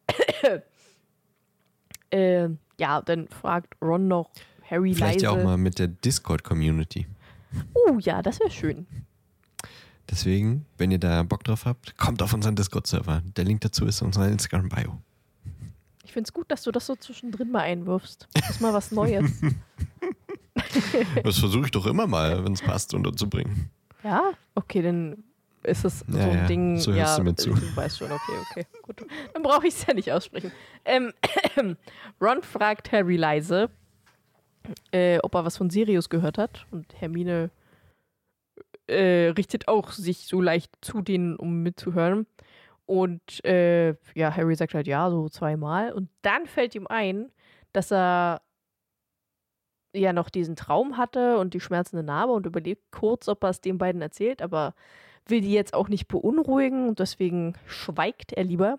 Speaker 1: äh, ja, dann fragt Ron noch Harry
Speaker 2: Vielleicht
Speaker 1: leise.
Speaker 2: ja auch mal mit der Discord-Community.
Speaker 1: Oh ja, das wäre schön.
Speaker 2: Deswegen, wenn ihr da Bock drauf habt, kommt auf unseren Discord-Server. Der Link dazu ist in unserer Instagram-Bio.
Speaker 1: Ich finde es gut, dass du das so zwischendrin mal einwirfst. Das ist mal was Neues.
Speaker 2: Das versuche ich doch immer mal, wenn es passt, unterzubringen.
Speaker 1: ja? Okay, dann ist es so
Speaker 2: Ja,
Speaker 1: ein
Speaker 2: ja,
Speaker 1: Ding.
Speaker 2: so hörst
Speaker 1: ja,
Speaker 2: du mir zu.
Speaker 1: Du weißt schon, okay, okay. Gut. Dann brauche ich es ja nicht aussprechen. Ähm, Ron fragt Harry leise, äh, ob er was von Sirius gehört hat. Und Hermine äh, richtet auch sich so leicht zu denen, um mitzuhören. Und äh, ja, Harry sagt halt ja, so zweimal. Und dann fällt ihm ein, dass er ja noch diesen Traum hatte und die schmerzende Narbe und überlegt kurz, ob er es den beiden erzählt, aber will die jetzt auch nicht beunruhigen und deswegen schweigt er lieber.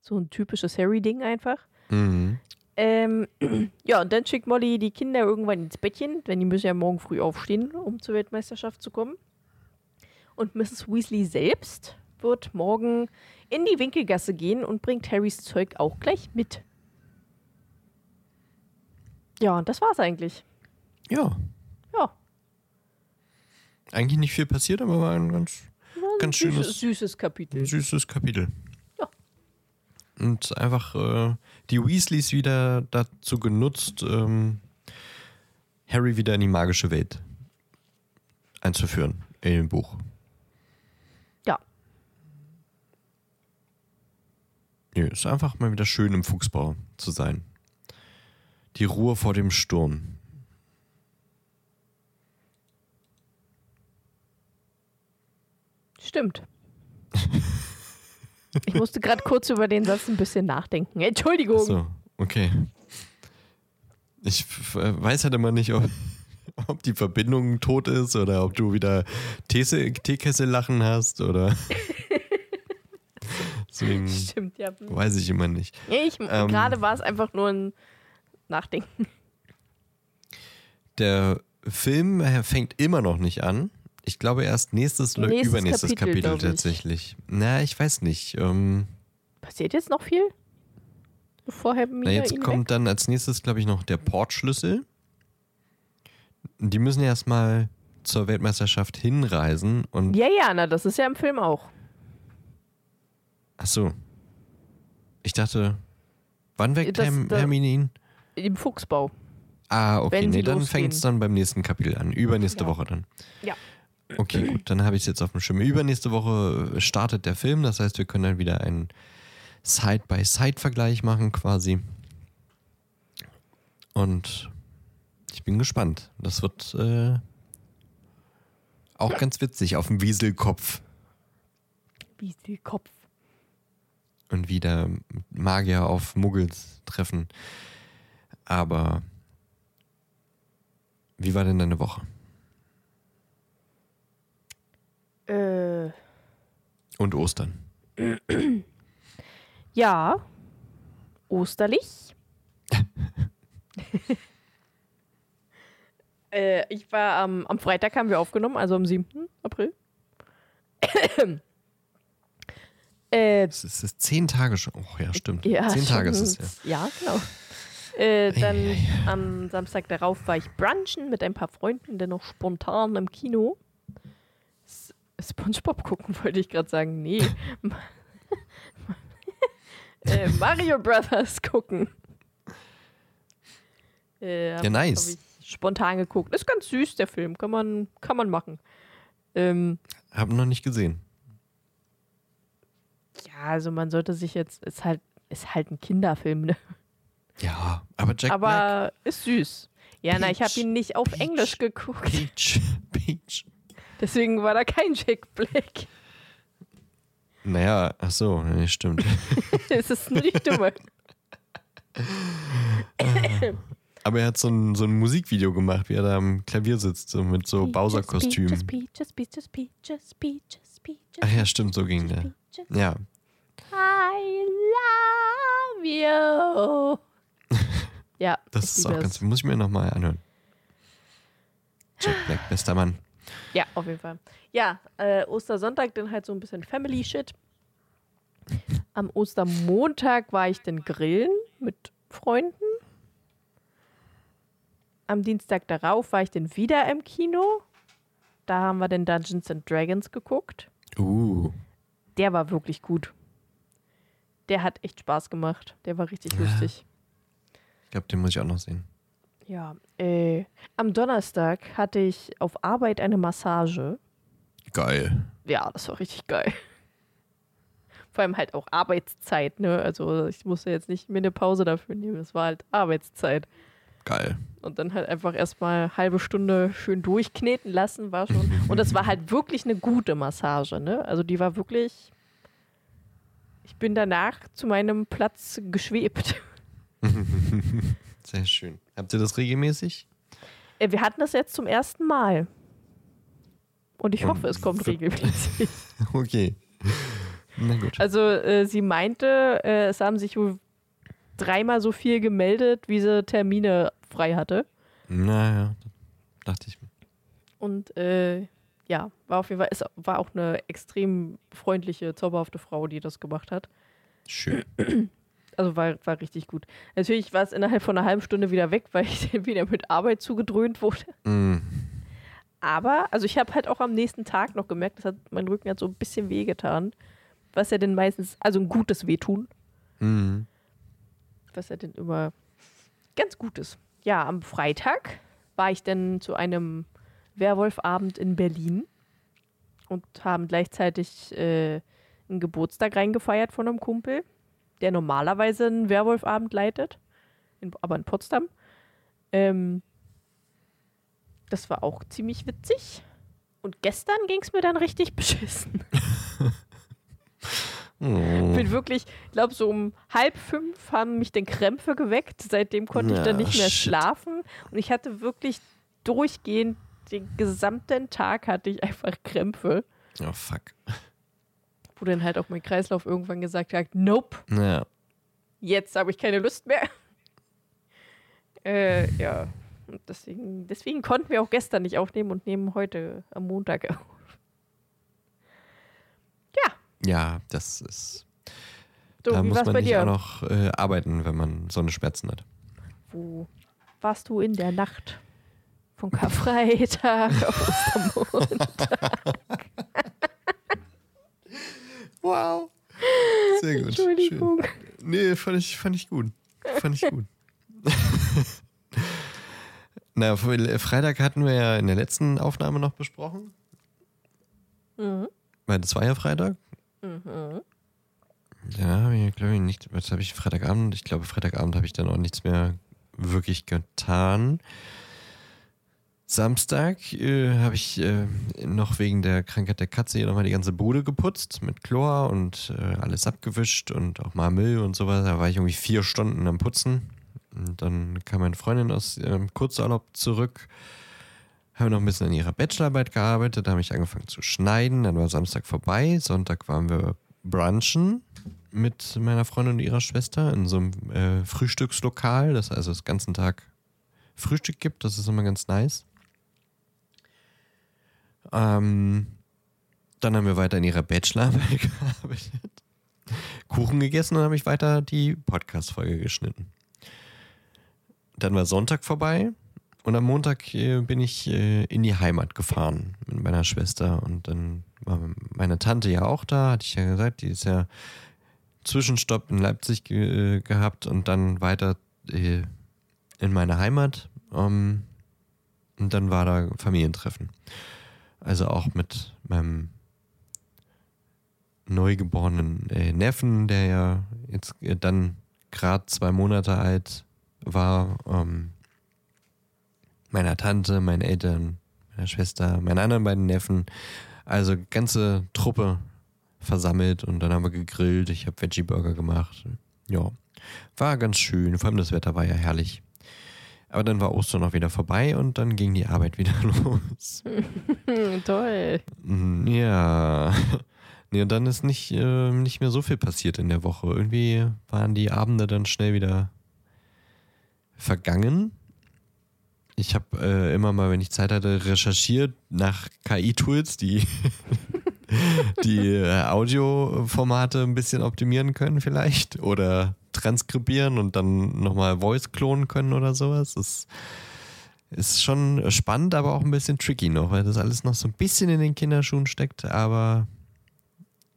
Speaker 1: So ein typisches Harry-Ding einfach.
Speaker 2: Mhm.
Speaker 1: Ähm, ja, und dann schickt Molly die Kinder irgendwann ins Bettchen, denn die müssen ja morgen früh aufstehen, um zur Weltmeisterschaft zu kommen. Und Mrs. Weasley selbst wird morgen in die Winkelgasse gehen und bringt Harrys Zeug auch gleich mit. Ja, und das war's eigentlich.
Speaker 2: Ja,
Speaker 1: Ja,
Speaker 2: eigentlich nicht viel passiert, aber war ein ganz
Speaker 1: war ein
Speaker 2: Ganz
Speaker 1: süßes,
Speaker 2: schönes-
Speaker 1: süßes Kapitel.
Speaker 2: süßes Kapitel.
Speaker 1: Ja.
Speaker 2: Und einfach äh, die Weasleys wieder dazu genutzt, ähm, Harry wieder in die magische Welt einzuführen in dem Buch.
Speaker 1: Ja.
Speaker 2: Nö, ist einfach mal wieder schön im Fuchsbau zu sein. Die Ruhe vor dem Sturm.
Speaker 1: Stimmt. Ich musste gerade kurz über den Satz ein bisschen nachdenken. Entschuldigung.
Speaker 2: So, okay. Ich weiß halt immer nicht, ob, ob die Verbindung tot ist oder ob du wieder Teekessellachen hast oder. Deswegen
Speaker 1: Stimmt, ja.
Speaker 2: weiß ich immer nicht.
Speaker 1: Ich,
Speaker 2: Ähm.
Speaker 1: gerade war es einfach nur ein Nachdenken.
Speaker 2: Der Film fängt immer noch nicht an. Ich glaube erst nächstes oder
Speaker 1: Nächstes
Speaker 2: übernächstes
Speaker 1: Kapitel,
Speaker 2: Kapitel, tatsächlich. Na, ich weiß nicht. Ähm,
Speaker 1: Passiert jetzt noch viel? Bevor Hermine
Speaker 2: na, jetzt kommt dann als nächstes, glaube ich, noch der Portschlüssel. Die müssen erstmal zur Weltmeisterschaft hinreisen und.
Speaker 1: Ja, ja, na, das ist ja im Film auch.
Speaker 2: Ach so. Ich dachte, wann weckt
Speaker 1: Das-
Speaker 2: Herm, Hermine ihn?
Speaker 1: Im Fuchsbau.
Speaker 2: Ah, okay.
Speaker 1: wenn
Speaker 2: Nee, dann fängt es dann beim nächsten Kapitel an. Übernächste
Speaker 1: Ja.
Speaker 2: Woche dann.
Speaker 1: Ja.
Speaker 2: Okay, gut. Dann habe ich es jetzt auf dem Schirm. Übernächste Woche startet der Film. Das heißt, wir können dann wieder einen Side-by-Side-Vergleich machen quasi. Und ich bin gespannt. Das wird äh, auch ganz witzig auf dem Wieselkopf.
Speaker 1: Wie ist der Kopf?
Speaker 2: Und wieder Magier auf Muggels treffen. Aber wie war denn deine Woche?
Speaker 1: Äh,
Speaker 2: Und Ostern?
Speaker 1: ja. Osterlich. äh, ich war am, am Freitag haben wir aufgenommen, also am 7. April. Äh,
Speaker 2: Es ist, es ist zehn Tage schon. Oh ja, stimmt.
Speaker 1: Ja,
Speaker 2: zehn Tage ist es ja.
Speaker 1: Ja, genau. Äh, dann
Speaker 2: Eieiei.
Speaker 1: am Samstag darauf war ich brunchen mit ein paar Freunden, dennoch spontan im Kino. S Spongebob gucken wollte ich gerade sagen. Nee. äh, Mario Brothers gucken. Äh,
Speaker 2: Ja, nice.
Speaker 1: spontan geguckt. Ist ganz süß, der Film. Kann man, kann man machen. Ähm,
Speaker 2: Hab noch nicht gesehen.
Speaker 1: Ja, also man sollte sich jetzt, ist halt, ist halt ein Kinderfilm, ne?
Speaker 2: Ja, aber Jack Black.
Speaker 1: aber ist süß. Ja, na, ich habe
Speaker 2: Peach,
Speaker 1: ihn nicht auf
Speaker 2: Peach,
Speaker 1: Englisch geguckt.
Speaker 2: Peach. Peach.
Speaker 1: Deswegen war da kein Jack Black.
Speaker 2: Naja, ach so, nee, stimmt.
Speaker 1: Es ist nur die Stimme.
Speaker 2: aber er hat so ein, so ein Musikvideo gemacht, wie er da am Klavier sitzt, so mit so
Speaker 1: Peaches,
Speaker 2: Bowser-Kostüm.
Speaker 1: Peaches, peaches, peaches, peaches, peaches,
Speaker 2: Ach ja, stimmt, so ging der. Ja,
Speaker 1: I love you. Ja,
Speaker 2: das ist auch ganz, muss ich mir nochmal anhören. Jack Black, bester Mann.
Speaker 1: Ja, auf jeden Fall. Ja, äh, Ostersonntag dann halt so ein bisschen Family-Shit. Am Ostermontag war ich dann grillen mit Freunden. Am Dienstag darauf war ich dann wieder im Kino. Da haben wir den Dungeons and Dragons geguckt.
Speaker 2: Uh,
Speaker 1: Der war wirklich gut. Der hat echt Spaß gemacht. Der war richtig lustig.
Speaker 2: ich glaube, den muss ich auch noch sehen.
Speaker 1: Ja. Äh, am Donnerstag hatte ich auf Arbeit eine Massage.
Speaker 2: Geil.
Speaker 1: Ja, das war richtig geil. Vor allem halt auch Arbeitszeit, ne? Also ich musste jetzt nicht mir eine Pause dafür nehmen. Das war halt Arbeitszeit.
Speaker 2: Geil.
Speaker 1: Und dann halt einfach erstmal halbe Stunde schön durchkneten lassen, war schon. Und das war halt wirklich eine gute Massage, ne? Also die war wirklich. Ich bin danach zu meinem Platz geschwebt.
Speaker 2: Sehr schön. Habt ihr das regelmäßig?
Speaker 1: Äh, Wir hatten das jetzt zum ersten Mal. Und ich hoffe, es kommt regelmäßig.
Speaker 2: Okay. Na gut.
Speaker 1: Also äh, sie meinte, äh, es haben sich wohl dreimal so viel gemeldet, wie sie Termine frei hatte.
Speaker 2: Naja, dachte ich mir.
Speaker 1: Und äh, ja, war auf jeden Fall, es war auch eine extrem freundliche, zauberhafte Frau, die das gemacht hat.
Speaker 2: Schön.
Speaker 1: Also war, war richtig gut. Natürlich war es innerhalb von einer halben Stunde wieder weg, weil ich dann wieder mit Arbeit zugedröhnt wurde.
Speaker 2: Mm.
Speaker 1: Aber, also ich habe halt auch am nächsten Tag noch gemerkt, das hat mein Rücken hat so ein bisschen wehgetan. Was ja denn meistens, also ein gutes Wehtun,
Speaker 2: Mm.
Speaker 1: was ja denn immer ganz gut ist. Ja, am Freitag war ich dann zu einem Werwolfabend in Berlin und haben gleichzeitig äh, einen Geburtstag reingefeiert von einem Kumpel, der normalerweise einen Werwolfabend leitet, in, aber in Potsdam. Ähm, das war auch ziemlich witzig. Und gestern ging es mir dann richtig beschissen.
Speaker 2: Oh.
Speaker 1: bin wirklich, ich glaube, so um halb fünf haben mich dann Krämpfe geweckt. Seitdem konnte ich
Speaker 2: Ja,
Speaker 1: dann nicht mehr
Speaker 2: shit.
Speaker 1: schlafen. Und ich hatte wirklich durchgehend, den gesamten Tag hatte ich einfach Krämpfe.
Speaker 2: Oh, fuck.
Speaker 1: Wo dann halt auch mein Kreislauf irgendwann gesagt hat, nope,
Speaker 2: Naja.
Speaker 1: jetzt habe ich keine Lust mehr. äh, ja. Und deswegen, deswegen konnten wir auch gestern nicht aufnehmen und nehmen heute am Montag auf. Ja,
Speaker 2: Ja, das ist.
Speaker 1: so,
Speaker 2: da muss man
Speaker 1: bei
Speaker 2: nicht
Speaker 1: dir?
Speaker 2: auch noch äh, arbeiten, wenn man so eine Schmerzen hat.
Speaker 1: Wo warst du in der Nacht Von Karfreitag auf Ostermontag.
Speaker 2: Wow. Sehr gut.
Speaker 1: Entschuldigung.
Speaker 2: Schön. Nee, fand ich, fand ich gut. Fand ich gut. Na, Freitag hatten wir ja in der letzten Aufnahme noch besprochen.
Speaker 1: Mhm.
Speaker 2: Weil das war ja Freitag.
Speaker 1: Mhm.
Speaker 2: Ja, glaube ich nicht. Was habe ich Freitagabend? Ich glaube, Freitagabend habe ich dann auch nichts mehr wirklich getan. Samstag äh, habe ich äh, noch wegen der Krankheit der Katze hier nochmal die ganze Bude geputzt mit Chlor und äh, alles abgewischt und auch mal Müll und sowas. Da war ich irgendwie vier Stunden am Putzen. Und dann kam meine Freundin aus ihrem Kurzurlaub zurück, haben noch ein bisschen an ihrer Bachelorarbeit gearbeitet, da habe ich angefangen zu schneiden. Dann war Samstag vorbei. Sonntag waren wir brunchen mit meiner Freundin und ihrer Schwester in so einem äh, Frühstückslokal, das also das ganzen Tag Frühstück gibt. Das ist immer ganz nice. Ähm, dann haben wir weiter in ihrer Bachelorarbeit gearbeitet, Kuchen gegessen und habe ich weiter die Podcast-Folge geschnitten. Dann war Sonntag vorbei und am Montag äh, bin ich äh, in die Heimat gefahren mit meiner Schwester und dann war meine Tante ja auch da, hatte ich ja gesagt, die ist ja Zwischenstopp in Leipzig äh, gehabt und dann weiter in meine Heimat. Ähm, und dann war da Familientreffen. Also auch mit meinem neugeborenen Neffen, der ja jetzt dann gerade zwei Monate alt war, ähm, meiner Tante, meinen Eltern, meiner Schwester, meinen anderen beiden Neffen. Also ganze Truppe versammelt und dann haben wir gegrillt. Ich habe Veggie Burger gemacht. Ja, war ganz schön. Vor allem das Wetter war ja herrlich. Aber dann war Ostern auch wieder vorbei und dann ging die Arbeit wieder los.
Speaker 1: Toll.
Speaker 2: Mm, Ja. Nee, und dann ist nicht, äh, nicht mehr so viel passiert in der Woche. Irgendwie waren die Abende dann schnell wieder vergangen. Ich habe äh, immer mal, wenn ich Zeit hatte, recherchiert nach KI-Tools, die die äh, Audioformate ein bisschen optimieren können vielleicht oder transkribieren und dann nochmal Voice klonen können oder sowas. Das ist schon spannend, aber auch ein bisschen tricky noch, weil das alles noch so ein bisschen in den Kinderschuhen steckt, aber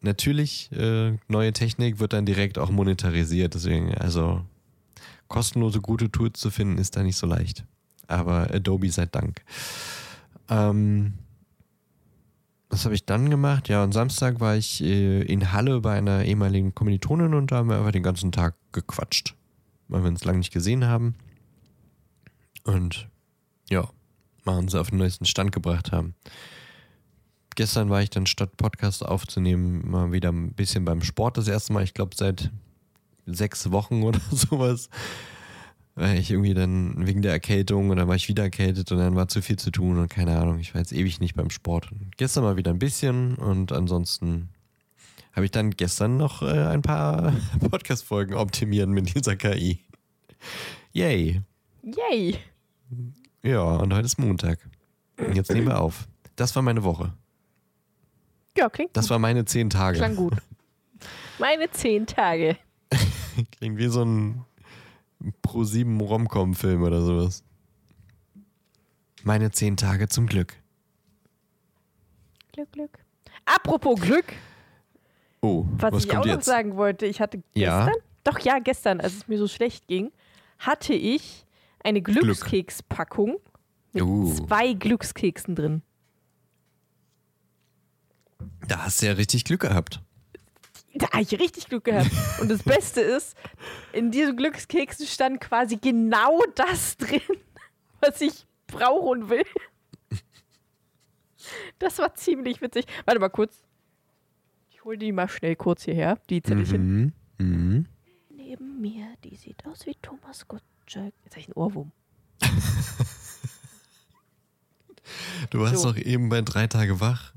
Speaker 2: natürlich, äh, neue Technik wird dann direkt auch monetarisiert, deswegen, also kostenlose gute Tools zu finden, ist da nicht so leicht. Aber Adobe sei Dank. Ähm, was habe ich dann gemacht? Ja, am Samstag war ich äh, in Halle bei einer ehemaligen Kommilitonin und da haben wir einfach den ganzen Tag gequatscht, weil wir uns lange nicht gesehen haben. Und ja, mal uns auf den neuesten Stand gebracht haben. Gestern war ich dann statt Podcast aufzunehmen mal wieder ein bisschen beim Sport das erste Mal. Ich glaube seit sechs Wochen oder sowas. Weil ich irgendwie dann wegen der Erkältung und dann war ich wieder erkältet und dann war zu viel zu tun und keine Ahnung. Ich war jetzt ewig nicht beim Sport. Gestern mal wieder ein bisschen und ansonsten habe ich dann gestern noch äh, ein paar Podcast-Folgen optimieren mit dieser KI. Yay.
Speaker 1: Yay.
Speaker 2: Ja, und heute ist Montag. Und jetzt nehmen wir auf. Das war meine Woche.
Speaker 1: Ja, klingt
Speaker 2: Das
Speaker 1: gut.
Speaker 2: war meine zehn Tage.
Speaker 1: Klang gut. Meine zehn Tage.
Speaker 2: Klingt wie so ein Pro 7 Romcom-Film oder sowas. Meine zehn Tage zum Glück.
Speaker 1: Glück, Glück. Apropos Glück,
Speaker 2: Oh,
Speaker 1: was,
Speaker 2: was,
Speaker 1: ich auch
Speaker 2: kommt
Speaker 1: noch
Speaker 2: jetzt?
Speaker 1: sagen wollte, ich hatte
Speaker 2: Ja?
Speaker 1: gestern, doch ja, gestern, als es mir so schlecht ging, hatte ich eine Glückskekspackung mit
Speaker 2: Uh.
Speaker 1: zwei Glückskeksen drin.
Speaker 2: Da hast du ja richtig Glück gehabt.
Speaker 1: Da habe ich richtig Glück gehabt. Und das Beste ist, in diesen Glückskeksen stand quasi genau das drin, was ich brauche und will. Das war ziemlich witzig. Warte mal kurz. Ich hole die mal schnell kurz hierher, die Zettelchen.
Speaker 2: Mhm. Mhm.
Speaker 1: Neben mir, die sieht aus wie Thomas Gottschalk. Jetzt habe ich einen Ohrwurm.
Speaker 2: Du warst
Speaker 1: So.
Speaker 2: doch eben bei drei Tage wach.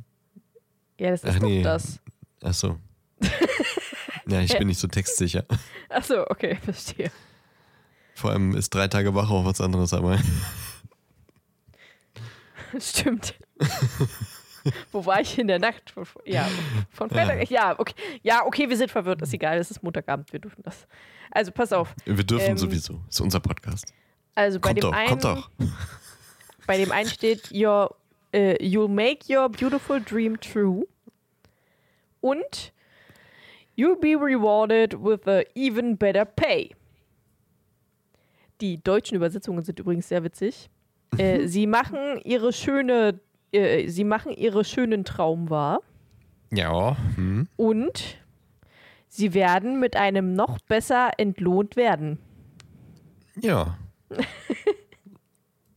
Speaker 1: Ja, das ist
Speaker 2: Ach
Speaker 1: doch
Speaker 2: nee.
Speaker 1: das.
Speaker 2: Ach so. Ja, ich bin nicht so textsicher.
Speaker 1: Achso, okay, verstehe.
Speaker 2: Vor allem ist drei Tage wach auch was anderes, aber
Speaker 1: Stimmt. Wo war ich in der Nacht? Ja, von Freitag. Ja, okay. Ja, okay, wir sind verwirrt. Ist egal, es ist Montagabend, wir dürfen das. Also pass auf.
Speaker 2: wir dürfen
Speaker 1: Ähm,
Speaker 2: sowieso. Ist unser Podcast.
Speaker 1: Also bei
Speaker 2: Kommt
Speaker 1: dem
Speaker 2: doch,
Speaker 1: einen,
Speaker 2: kommt doch.
Speaker 1: bei dem einen steht, your, äh, you'll make your beautiful dream true. Und you'll be rewarded with a even better pay. Die deutschen Übersetzungen sind übrigens sehr witzig. Äh, sie machen ihre schöne, äh, sie machen ihre schönen Traum wahr.
Speaker 2: Ja. Hm.
Speaker 1: Und sie werden mit einem noch besser entlohnt werden.
Speaker 2: Ja.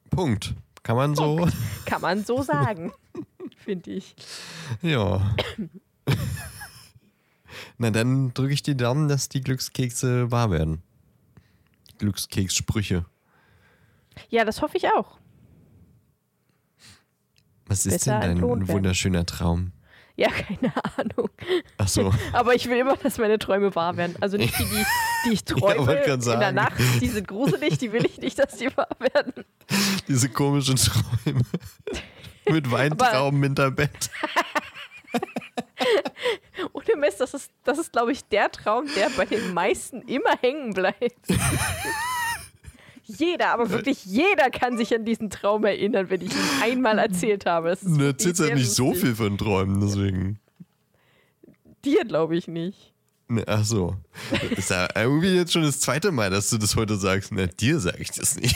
Speaker 2: Punkt. Kann man so.
Speaker 1: Kann man so sagen, finde ich.
Speaker 2: Ja. Na, dann drücke ich die Daumen, dass die Glückskekse wahr werden. Glückskekssprüche.
Speaker 1: Ja, das hoffe ich auch.
Speaker 2: Was ist
Speaker 1: Besser
Speaker 2: denn dein wunderschöner Traum?
Speaker 1: Ja, keine Ahnung.
Speaker 2: Ach so.
Speaker 1: Aber ich will immer, dass meine Träume wahr werden. Also nicht die, die, die ich träume
Speaker 2: grad
Speaker 1: in der. Nacht, die sind gruselig, die will ich nicht, dass die wahr werden.
Speaker 2: Diese komischen Träume. Mit Weintrauben hinter Bett.
Speaker 1: Ohne Mist, das ist, das ist glaube ich, der Traum, der bei den meisten immer hängen bleibt. jeder, aber wirklich jeder kann sich an diesen Traum erinnern, wenn ich ihn einmal erzählt habe.
Speaker 2: Du erzählst ja nicht so viel von Träumen, deswegen.
Speaker 1: Dir glaube ich nicht.
Speaker 2: Ne, ach so. Ist ja irgendwie jetzt schon das zweite Mal, dass du das heute sagst. Na, dir sage ich das nicht.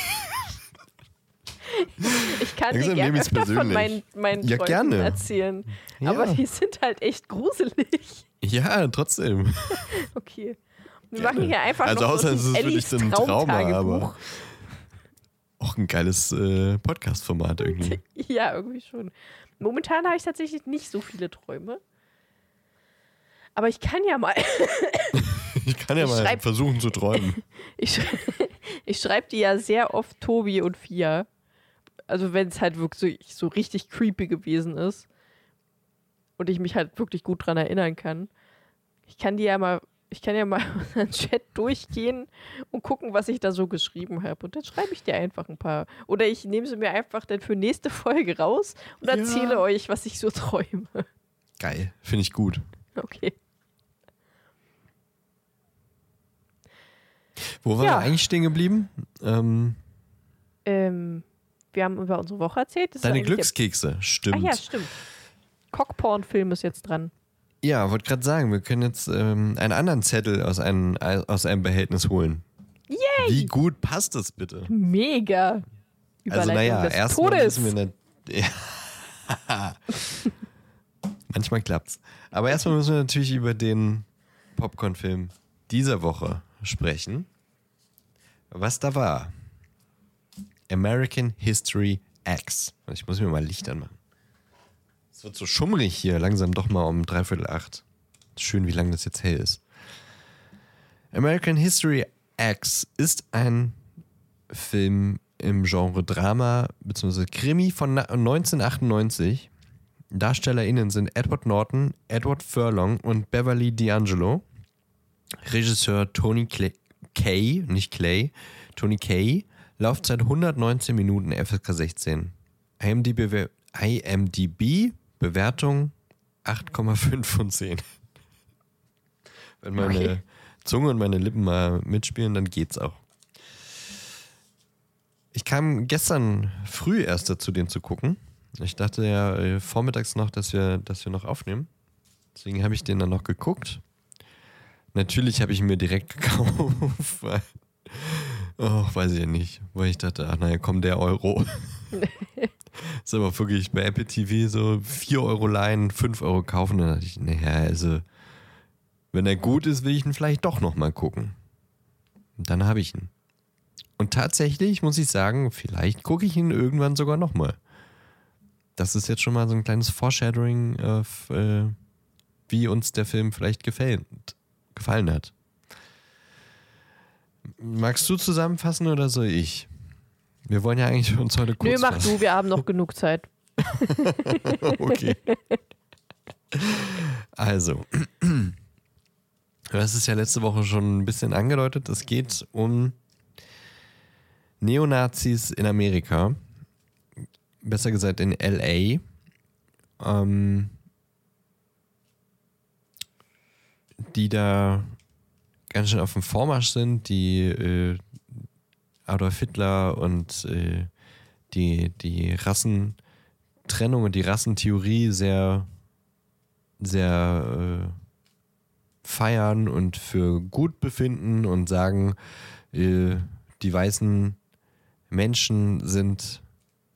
Speaker 1: Ich kann
Speaker 2: Langsam
Speaker 1: dir gerne öfter von meinen, meinen
Speaker 2: Ja,
Speaker 1: Träumen
Speaker 2: gerne.
Speaker 1: erzählen.
Speaker 2: Ja.
Speaker 1: Aber die sind halt echt gruselig.
Speaker 2: Ja, trotzdem.
Speaker 1: Okay. Wir
Speaker 2: Gerne.
Speaker 1: machen hier einfach
Speaker 2: Also
Speaker 1: noch
Speaker 2: außer
Speaker 1: so
Speaker 2: es ist wirklich
Speaker 1: Ellis
Speaker 2: so ein Trauma, aber- Auch ein geiles äh, Podcast-Format irgendwie.
Speaker 1: Ja, irgendwie schon. Momentan habe ich tatsächlich nicht so viele Träume. Aber ich kann ja mal.
Speaker 2: Ich kann ja
Speaker 1: Ich
Speaker 2: mal
Speaker 1: schreib-
Speaker 2: versuchen zu träumen.
Speaker 1: Ich, ich schreibe die ja sehr oft Tobi und Fia. Also wenn es halt wirklich so richtig creepy gewesen ist. Und ich mich halt wirklich gut dran erinnern kann. Ich kann die ja mal, ich kann ja mal unseren Chat durchgehen und gucken, was ich da so geschrieben habe. Und dann schreibe ich dir einfach ein paar. Oder ich nehme sie mir einfach dann für nächste Folge raus und
Speaker 2: Ja.
Speaker 1: erzähle euch, was ich so träume.
Speaker 2: Geil, finde ich gut.
Speaker 1: Okay.
Speaker 2: Wo waren
Speaker 1: Ja.
Speaker 2: wir eigentlich stehen geblieben? Ähm,
Speaker 1: Ähm, wir haben über unsere Woche erzählt.
Speaker 2: Deine Glückskekse, stimmt.
Speaker 1: Ah ja, stimmt. Cockporn-Film ist jetzt dran.
Speaker 2: Ja, wollte gerade sagen, wir können jetzt ähm, einen anderen Zettel aus einem, aus einem Behältnis holen. Yay! Wie gut passt das bitte?
Speaker 1: Mega.
Speaker 2: Also naja, erstmal müssen wir nicht. Ja. Manchmal klappt's. Aber erstmal müssen wir natürlich über den Popcorn-Film dieser Woche sprechen. Was da war. American History X. Ich muss mir mal Licht anmachen. Es wird so schummrig hier, langsam doch mal um dreiviertel acht. Schön, wie lange das jetzt hell ist. American History X ist ein Film im Genre Drama bzw. Krimi von na- 1998. DarstellerInnen sind Edward Norton, Edward Furlong und Beverly D'Angelo. Regisseur Tony Clay, Kay, nicht Clay, Tony Kay. Laufzeit 119 Minuten, FSK 16. IMDb, IMDb Bewertung 8,5 von 10. Wenn meine
Speaker 1: Okay.
Speaker 2: Zunge und meine Lippen mal mitspielen, dann geht's auch. Ich kam gestern früh erst dazu, den zu gucken. Ich dachte ja äh, vormittags noch, dass wir, dass wir noch aufnehmen. Deswegen habe ich den dann noch geguckt. Natürlich habe ich ihn mir direkt gekauft, weil, oh, weiß ich ja nicht, weil ich dachte, ach naja, komm, der Euro. ist aber wirklich bei Apple TV so 4 Euro leihen, 5 Euro kaufen. Dann dachte ich, naja, also, wenn er gut ist, will ich ihn vielleicht doch nochmal gucken. Und dann habe ich ihn. Und tatsächlich muss ich sagen, vielleicht gucke ich ihn irgendwann sogar nochmal. Das ist jetzt schon mal so ein kleines Foreshadowing, auf, äh, wie uns der Film vielleicht gefällt, gefallen hat. Magst du zusammenfassen oder soll ich? Wir wollen ja eigentlich uns heute kurz
Speaker 1: Nö, mach
Speaker 2: fassen.
Speaker 1: du, wir haben noch genug Zeit.
Speaker 2: Okay. Also, du hast es ja letzte Woche schon ein bisschen angedeutet. Es geht um Neonazis in Amerika. Besser gesagt in LA. Ähm, die da ganz schön auf dem Vormarsch sind, die äh, Adolf Hitler und äh, die, die Rassentrennung und die Rassentheorie sehr, sehr äh, feiern und für gut befinden und sagen, äh, die weißen Menschen sind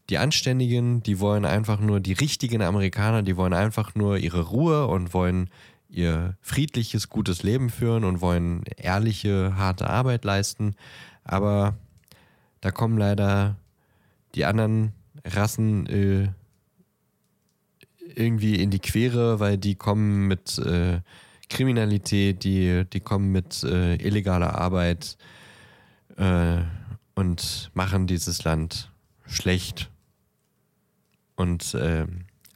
Speaker 2: die Anständigen, die wollen einfach nur die richtigen Amerikaner, die wollen einfach nur ihre Ruhe und wollen ihr friedliches, gutes Leben führen und wollen ehrliche, harte Arbeit leisten. Aber da kommen leider die anderen Rassen äh, irgendwie in die Quere, weil die kommen mit äh, Kriminalität, die, die kommen mit äh, illegaler Arbeit äh, und machen dieses Land schlecht. Und äh,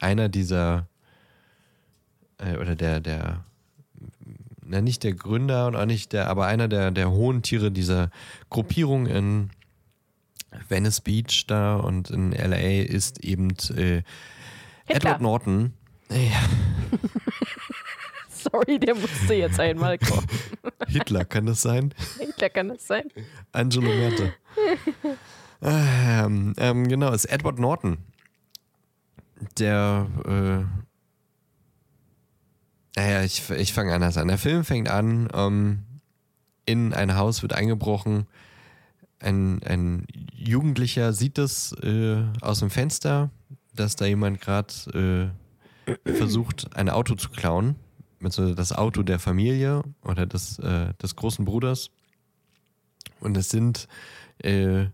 Speaker 2: einer dieser, äh, oder der, der, na nicht der Gründer und auch nicht der, aber einer der, der hohen Tiere dieser Gruppierung in Venice Beach da und in LA ist eben äh, Edward Norton. Ja.
Speaker 1: Sorry, der musste jetzt einmal kommen.
Speaker 2: Hitler, kann das sein?
Speaker 1: Hitler kann das sein.
Speaker 2: Angelo Merte. ähm, ähm, genau, ist Edward Norton. Der, äh, naja, ich, ich fange anders an. Der Film fängt an, ähm, in ein Haus wird eingebrochen. Ein, ein Jugendlicher sieht das äh, aus dem Fenster, dass da jemand gerade äh, versucht, ein Auto zu klauen. Also das Auto der Familie oder des, äh, des großen Bruders. Und es sind äh,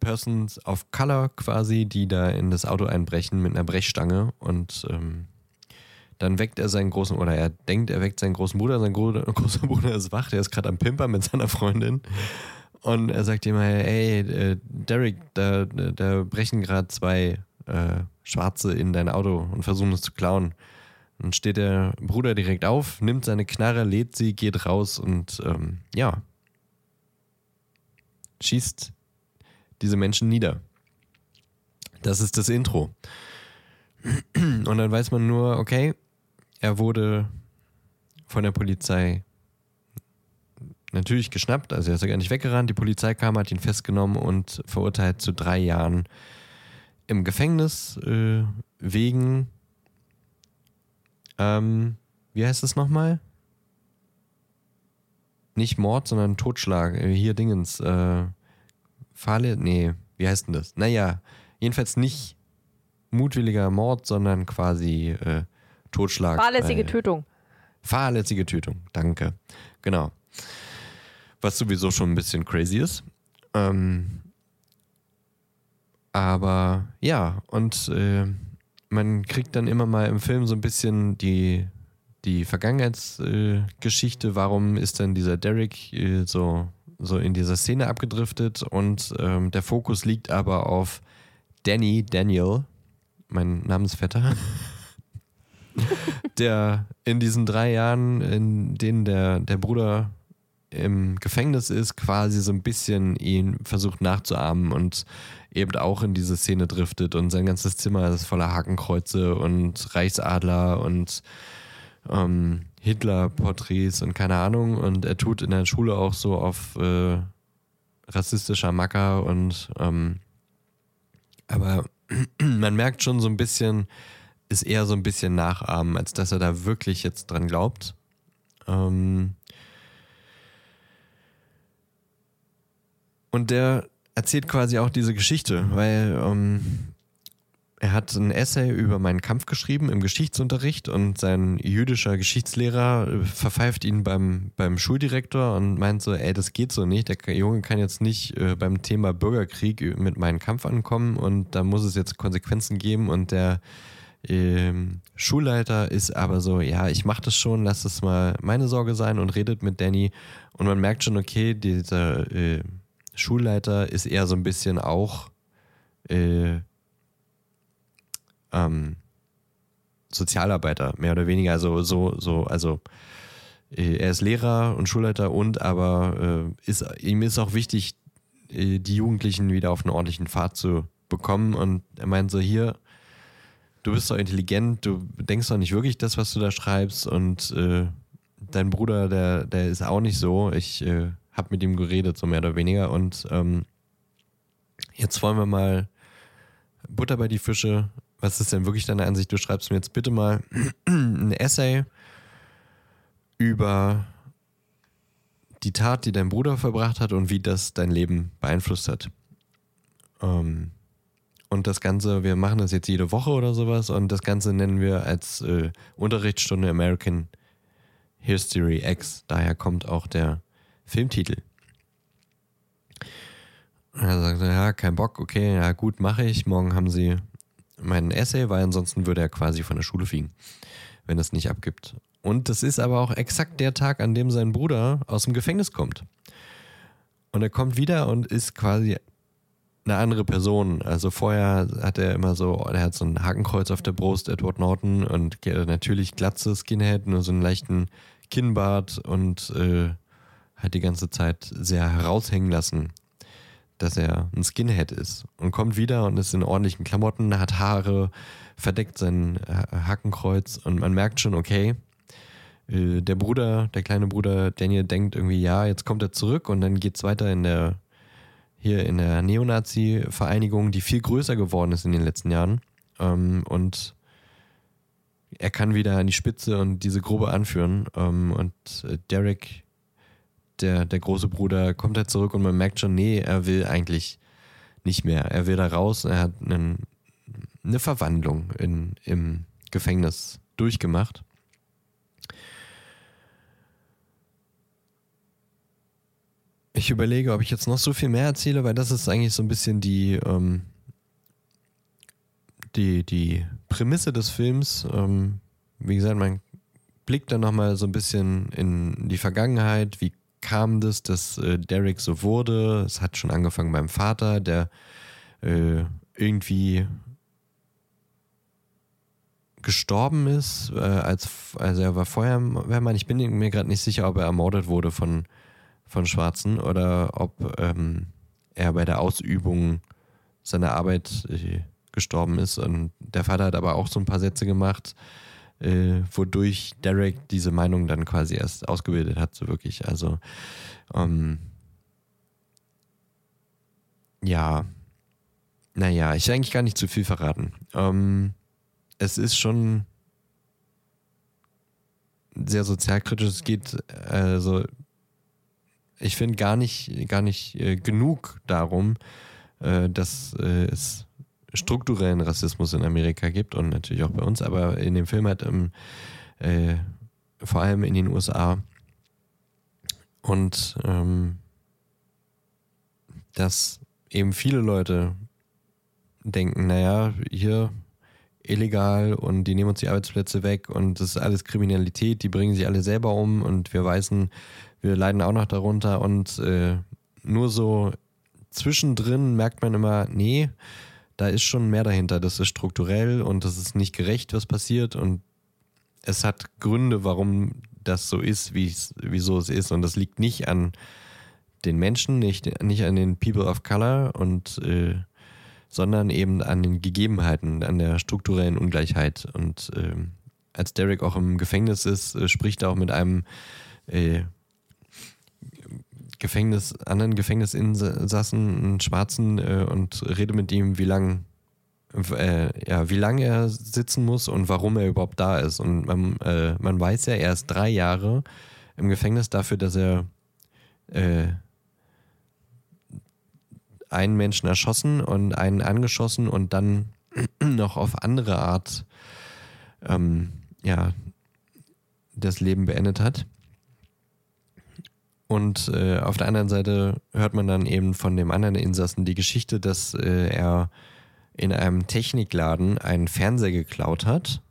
Speaker 2: Persons of Color quasi, die da in das Auto einbrechen mit einer Brechstange und ähm, dann weckt er seinen großen, oder er denkt, er weckt seinen großen Bruder, sein großer Bruder ist wach, der ist gerade am Pimper mit seiner Freundin und er sagt ihm, hey, äh, Derek, da, da brechen gerade zwei äh, Schwarze in dein Auto und versuchen es zu klauen. Dann steht der Bruder direkt auf, nimmt seine Knarre, lädt sie, geht raus und ähm, ja, schießt diese Menschen nieder. Das ist das Intro. Und dann weiß man nur, okay, er wurde von der Polizei natürlich geschnappt, also er ist ja gar nicht weggerannt. Die Polizei kam, hat ihn festgenommen und verurteilt zu drei Jahren im Gefängnis äh, wegen, ähm, wie heißt es nochmal? Nicht Mord, sondern Totschlag. Äh, hier Dingens. Äh, Fahle, nee, wie heißt denn das? Naja, jedenfalls nicht mutwilliger Mord, sondern quasi äh, Totschlag.
Speaker 1: Fahrlässige äh, Tötung.
Speaker 2: Fahrlässige Tötung, danke. Genau. Was sowieso schon ein bisschen crazy ist. Ähm, aber ja, und äh, man kriegt dann immer mal im Film so ein bisschen die, die Vergangenheitsgeschichte. Äh, Warum ist denn dieser Derek äh, so so in dieser Szene abgedriftet und ähm, der Fokus liegt aber auf Danny Daniel, mein Namensvetter, der in diesen drei Jahren, in denen der, der Bruder im Gefängnis ist, quasi so ein bisschen ihn versucht nachzuahmen und eben auch in diese Szene driftet und sein ganzes Zimmer ist voller Hakenkreuze und Reichsadler und ähm, Hitler-Porträts und keine Ahnung. Und er tut in der Schule auch so auf äh, rassistischer Macker und ähm, aber man merkt schon so ein bisschen, ist eher so ein bisschen nachahmen, als dass er da wirklich jetzt dran glaubt. Ähm und der erzählt quasi auch diese Geschichte, weil ähm, er hat ein Essay über meinen Kampf geschrieben im Geschichtsunterricht und sein jüdischer Geschichtslehrer verpfeift ihn beim, beim Schuldirektor und meint so, ey, das geht so nicht. Der Junge kann jetzt nicht äh, beim Thema Bürgerkrieg mit meinem Kampf ankommen und da muss es jetzt Konsequenzen geben und der äh, Schulleiter ist aber so, ja, ich mach das schon, lass es mal meine Sorge sein und redet mit Danny und man merkt schon, okay, dieser äh, Schulleiter ist eher so ein bisschen auch äh, ähm, Sozialarbeiter, mehr oder weniger. Also so, so, also äh, er ist Lehrer und Schulleiter und aber äh, ist, ihm ist auch wichtig, äh, die Jugendlichen wieder auf einen ordentlichen Pfad zu bekommen. Und er meint so, hier, du bist doch intelligent, du denkst doch nicht wirklich das, was du da schreibst und äh, dein Bruder, der, der ist auch nicht so. Ich äh, habe mit ihm geredet, so mehr oder weniger. Und ähm, Jetzt wollen wir mal Butter bei die Fische. Was ist denn wirklich deine Ansicht? Du schreibst mir jetzt bitte mal ein Essay über die Tat, die dein Bruder verbracht hat und wie das dein Leben beeinflusst hat. Ähm, und das Ganze, wir machen das jetzt jede Woche oder sowas und das Ganze nennen wir als äh, Unterrichtsstunde American History X. Daher kommt auch der Filmtitel. Er sagte, ja, kein Bock, okay, ja gut, mache ich. Morgen haben sie meinen Essay, weil ansonsten würde er quasi von der Schule fliegen, wenn es nicht abgibt. Und das ist aber auch exakt der Tag, an dem sein Bruder aus dem Gefängnis kommt. Und er kommt wieder und ist quasi eine andere Person. Also vorher hat er immer so, er hat so ein Hakenkreuz auf der Brust, Edward Norton, und natürlich glatze Skinhead, nur so einen leichten Kinnbart und äh, hat die ganze Zeit sehr heraushängen lassen, dass er ein Skinhead ist. Und kommt wieder und ist in ordentlichen Klamotten, hat Haare, verdeckt sein Hakenkreuz und man merkt schon, okay, äh, der Bruder, der kleine Bruder Daniel denkt irgendwie, ja, jetzt kommt er zurück und dann geht es weiter in der hier in der Neonazi-Vereinigung, die viel größer geworden ist in den letzten Jahren. Ähm, und er kann wieder an die Spitze und diese Gruppe anführen. Ähm, und äh, Derek, der, der große Bruder, kommt halt zurück und man merkt schon, nee, er will eigentlich nicht mehr. Er will da raus. Er hat einen, eine Verwandlung in, im Gefängnis durchgemacht. Ich überlege, ob ich jetzt noch so viel mehr erzähle, weil das ist eigentlich so ein bisschen die, ähm, die, die Prämisse des Films. Ähm, wie gesagt, man blickt dann nochmal so ein bisschen in die Vergangenheit. Wie kam das, dass äh, Derek so wurde? Es hat schon angefangen beim Vater, der äh, irgendwie gestorben ist, äh, als also er war Feuerwehrmann. Ich bin mir gerade nicht sicher, ob er ermordet wurde von von Schwarzen oder ob ähm, er bei der Ausübung seiner Arbeit äh, gestorben ist. Und der Vater hat aber auch so ein paar Sätze gemacht, äh, wodurch Derek diese Meinung dann quasi erst ausgebildet hat, so wirklich. Also, ähm, ja, naja, ich will eigentlich gar nicht zu viel verraten. Ähm, es ist schon sehr sozialkritisch. Es geht, also ich finde gar nicht, gar nicht äh, genug darum, äh, dass äh, es strukturellen Rassismus in Amerika gibt und natürlich auch bei uns, aber in dem Film hat ähm, äh, vor allem in den USA und ähm, dass eben viele Leute denken, naja, hier illegal und die nehmen uns die Arbeitsplätze weg und das ist alles Kriminalität, die bringen sich alle selber um und wir Weißen wir leiden auch noch darunter und äh, nur so zwischendrin merkt man immer, nee, da ist schon mehr dahinter. Das ist strukturell und das ist nicht gerecht, was passiert und es hat Gründe, warum das so ist, wieso es ist und das liegt nicht an den Menschen, nicht, nicht an den People of Color und äh, sondern eben an den Gegebenheiten, an der strukturellen Ungleichheit. Und äh, als Derek auch im Gefängnis ist, äh, spricht er auch mit einem äh, Gefängnis, anderen Gefängnisinsassen, einen Schwarzen, äh, und rede mit ihm, wie lang, äh, ja, wie lange er sitzen muss und warum er überhaupt da ist. Und man, äh, man weiß ja, er ist drei Jahre im Gefängnis dafür, dass er äh, einen Menschen erschossen und einen angeschossen und dann noch auf andere Art ähm, ja, das Leben beendet hat. Und äh, auf der anderen Seite hört man dann eben von dem anderen Insassen die Geschichte, dass äh, er in einem Technikladen einen Fernseher geklaut hat,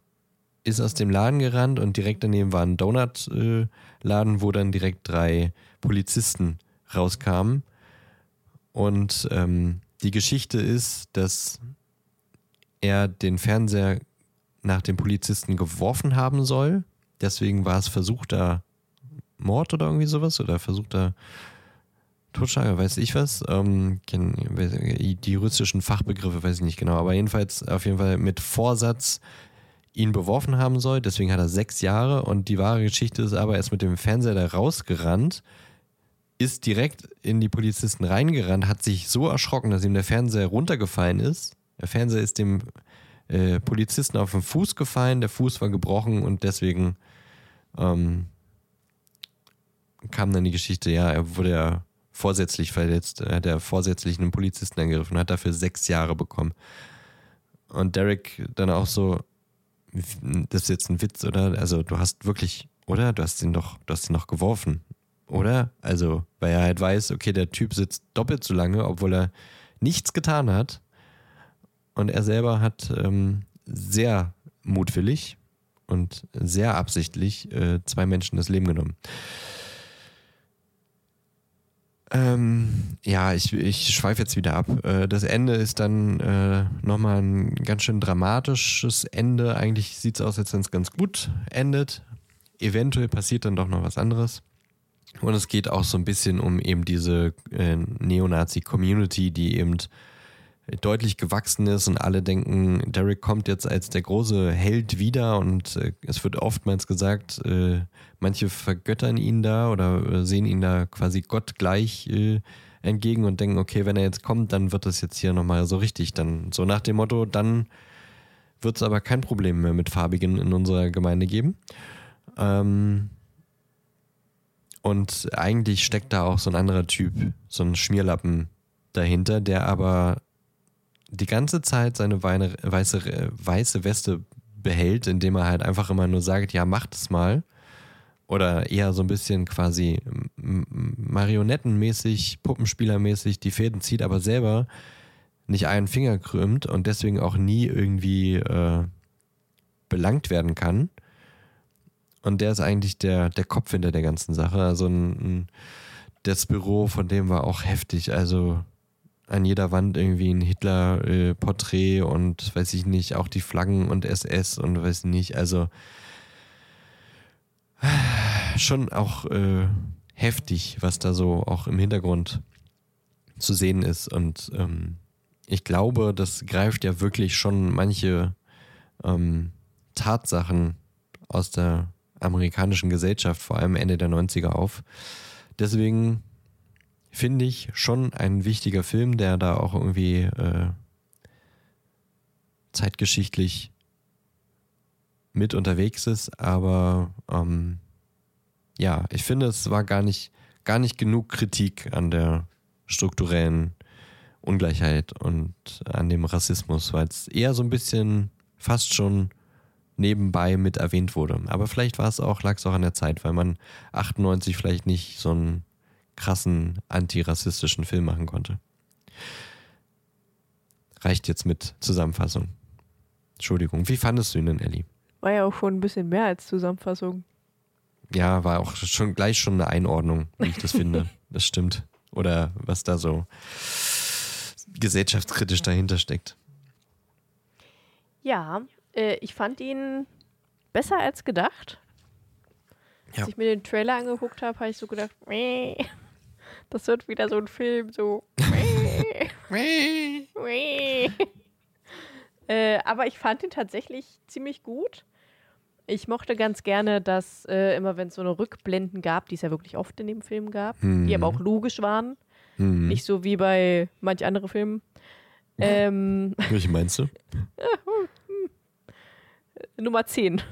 Speaker 2: ist aus dem Laden gerannt und direkt daneben war ein Donutladen, äh, wo dann direkt drei Polizisten rauskamen. Und ähm, die Geschichte ist, dass er den Fernseher nach dem Polizisten geworfen haben soll. Deswegen war es versuchter Mord oder irgendwie sowas oder versuchter Totschlag, weiß ich was. Ähm, die russischen Fachbegriffe weiß ich nicht genau, aber jedenfalls auf jeden Fall mit Vorsatz ihn beworfen haben soll. Deswegen hat er sechs Jahre und die wahre Geschichte ist aber, er ist mit dem Fernseher da rausgerannt, ist direkt in die Polizisten reingerannt, hat sich so erschrocken, dass ihm der Fernseher runtergefallen ist. Der Fernseher ist dem äh, Polizisten auf den Fuß gefallen, der Fuß war gebrochen und deswegen ähm, kam dann die Geschichte, ja, er wurde ja vorsätzlich verletzt, er hat ja vorsätzlich einen Polizisten angegriffen und hat dafür sechs Jahre bekommen. Und Derek dann auch so, das ist jetzt ein Witz, oder? Also du hast wirklich, oder? Du hast ihn doch, du hast ihn noch geworfen, oder? Also, weil er halt weiß, okay, der Typ sitzt doppelt so lange, obwohl er nichts getan hat. Und er selber hat ähm, sehr mutwillig und sehr absichtlich äh, zwei Menschen das Leben genommen. Ähm, ja, ich, ich schweife jetzt wieder ab. Äh, das Ende ist dann äh, nochmal ein ganz schön dramatisches Ende. Eigentlich sieht es aus, als wenn es ganz gut endet. Eventuell passiert dann doch noch was anderes. Und es geht auch so ein bisschen um eben diese äh, Neonazi-Community, die eben deutlich gewachsen ist und alle denken, Derek kommt jetzt als der große Held wieder und äh, es wird oftmals gesagt, äh, manche vergöttern ihn da oder äh, sehen ihn da quasi gottgleich äh, entgegen und denken, okay, wenn er jetzt kommt, dann wird das jetzt hier nochmal so richtig. Dann so nach dem Motto, dann wird es aber kein Problem mehr mit Farbigen in unserer Gemeinde geben. Ähm, und eigentlich steckt da auch so ein anderer Typ, so ein Schmierlappen dahinter, der aber die ganze Zeit seine Weine, weiße, weiße Weste behält, indem er halt einfach immer nur sagt, ja, macht es mal. Oder eher so ein bisschen quasi marionettenmäßig, puppenspielermäßig die Fäden zieht, aber selber nicht einen Finger krümmt und deswegen auch nie irgendwie äh, belangt werden kann. Und der ist eigentlich der, der Kopf hinter der ganzen Sache. Also ein, ein, das Büro von dem war auch heftig. Also an jeder Wand irgendwie ein Hitler-Porträt und weiß ich nicht, auch die Flaggen und SS und weiß ich nicht. Also schon auch äh, heftig, was da so auch im Hintergrund zu sehen ist. Und ähm, ich glaube, das greift ja wirklich schon manche ähm, Tatsachen aus der amerikanischen Gesellschaft, vor allem Ende der 90er auf. Deswegen finde ich, schon ein wichtiger Film, der da auch irgendwie äh, zeitgeschichtlich mit unterwegs ist. Aber ähm, ja, ich finde, es war gar nicht, gar nicht genug Kritik an der strukturellen Ungleichheit und an dem Rassismus, weil es eher so ein bisschen fast schon nebenbei mit erwähnt wurde. Aber vielleicht war es auch, lag es auch an der Zeit, weil man 98 vielleicht nicht so ein krassen antirassistischen Film machen konnte. Reicht jetzt mit Zusammenfassung. Entschuldigung, wie fandest du ihn denn, Ellie?
Speaker 1: War ja auch schon ein bisschen mehr als Zusammenfassung.
Speaker 2: Ja, war auch schon gleich schon eine Einordnung, wie ich das finde. Das stimmt. Oder was da so gesellschaftskritisch dahinter steckt.
Speaker 1: Ja, äh, ich fand ihn besser als gedacht. Ja. Als ich mir den Trailer angeguckt habe, habe ich so gedacht, Meh. Das wird wieder so ein Film, so. äh, aber ich fand ihn tatsächlich ziemlich gut. Ich mochte ganz gerne, dass äh, immer, wenn es so eine Rückblenden gab, die es ja wirklich oft in dem Film gab, mhm. die aber auch logisch waren. Mhm. Nicht so wie bei manch anderen Filmen. Ähm,
Speaker 2: Welche meinst du?
Speaker 1: Nummer 10.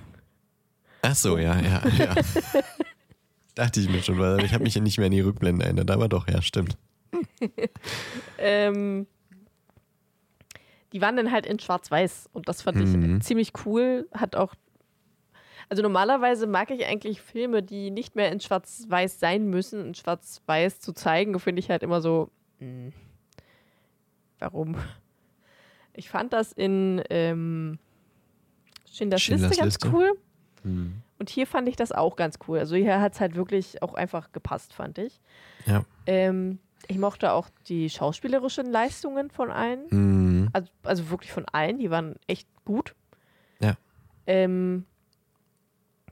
Speaker 2: Ach so, ja, ja, ja. Dachte ich mir schon, weil ich habe mich ja nicht mehr an die Rückblenden erinnert, aber doch, ja, stimmt.
Speaker 1: ähm, die waren dann halt in Schwarz-Weiß und das fand mhm. ich ziemlich cool. Hat auch. Also normalerweise mag ich eigentlich Filme, die nicht mehr in Schwarz-Weiß sein müssen, in Schwarz-Weiß zu zeigen, finde ich halt immer so. Mh, hm, warum? Ich fand das in ähm, Schindlers, Schindlers Liste ganz Liste. cool. Mhm. Und hier fand ich das auch ganz cool. Also hier hat es halt wirklich auch einfach gepasst, fand ich.
Speaker 2: Ja.
Speaker 1: Ähm, ich mochte auch die schauspielerischen Leistungen von allen.
Speaker 2: Mhm.
Speaker 1: Also, also wirklich von allen. Die waren echt gut.
Speaker 2: Ja.
Speaker 1: Ähm,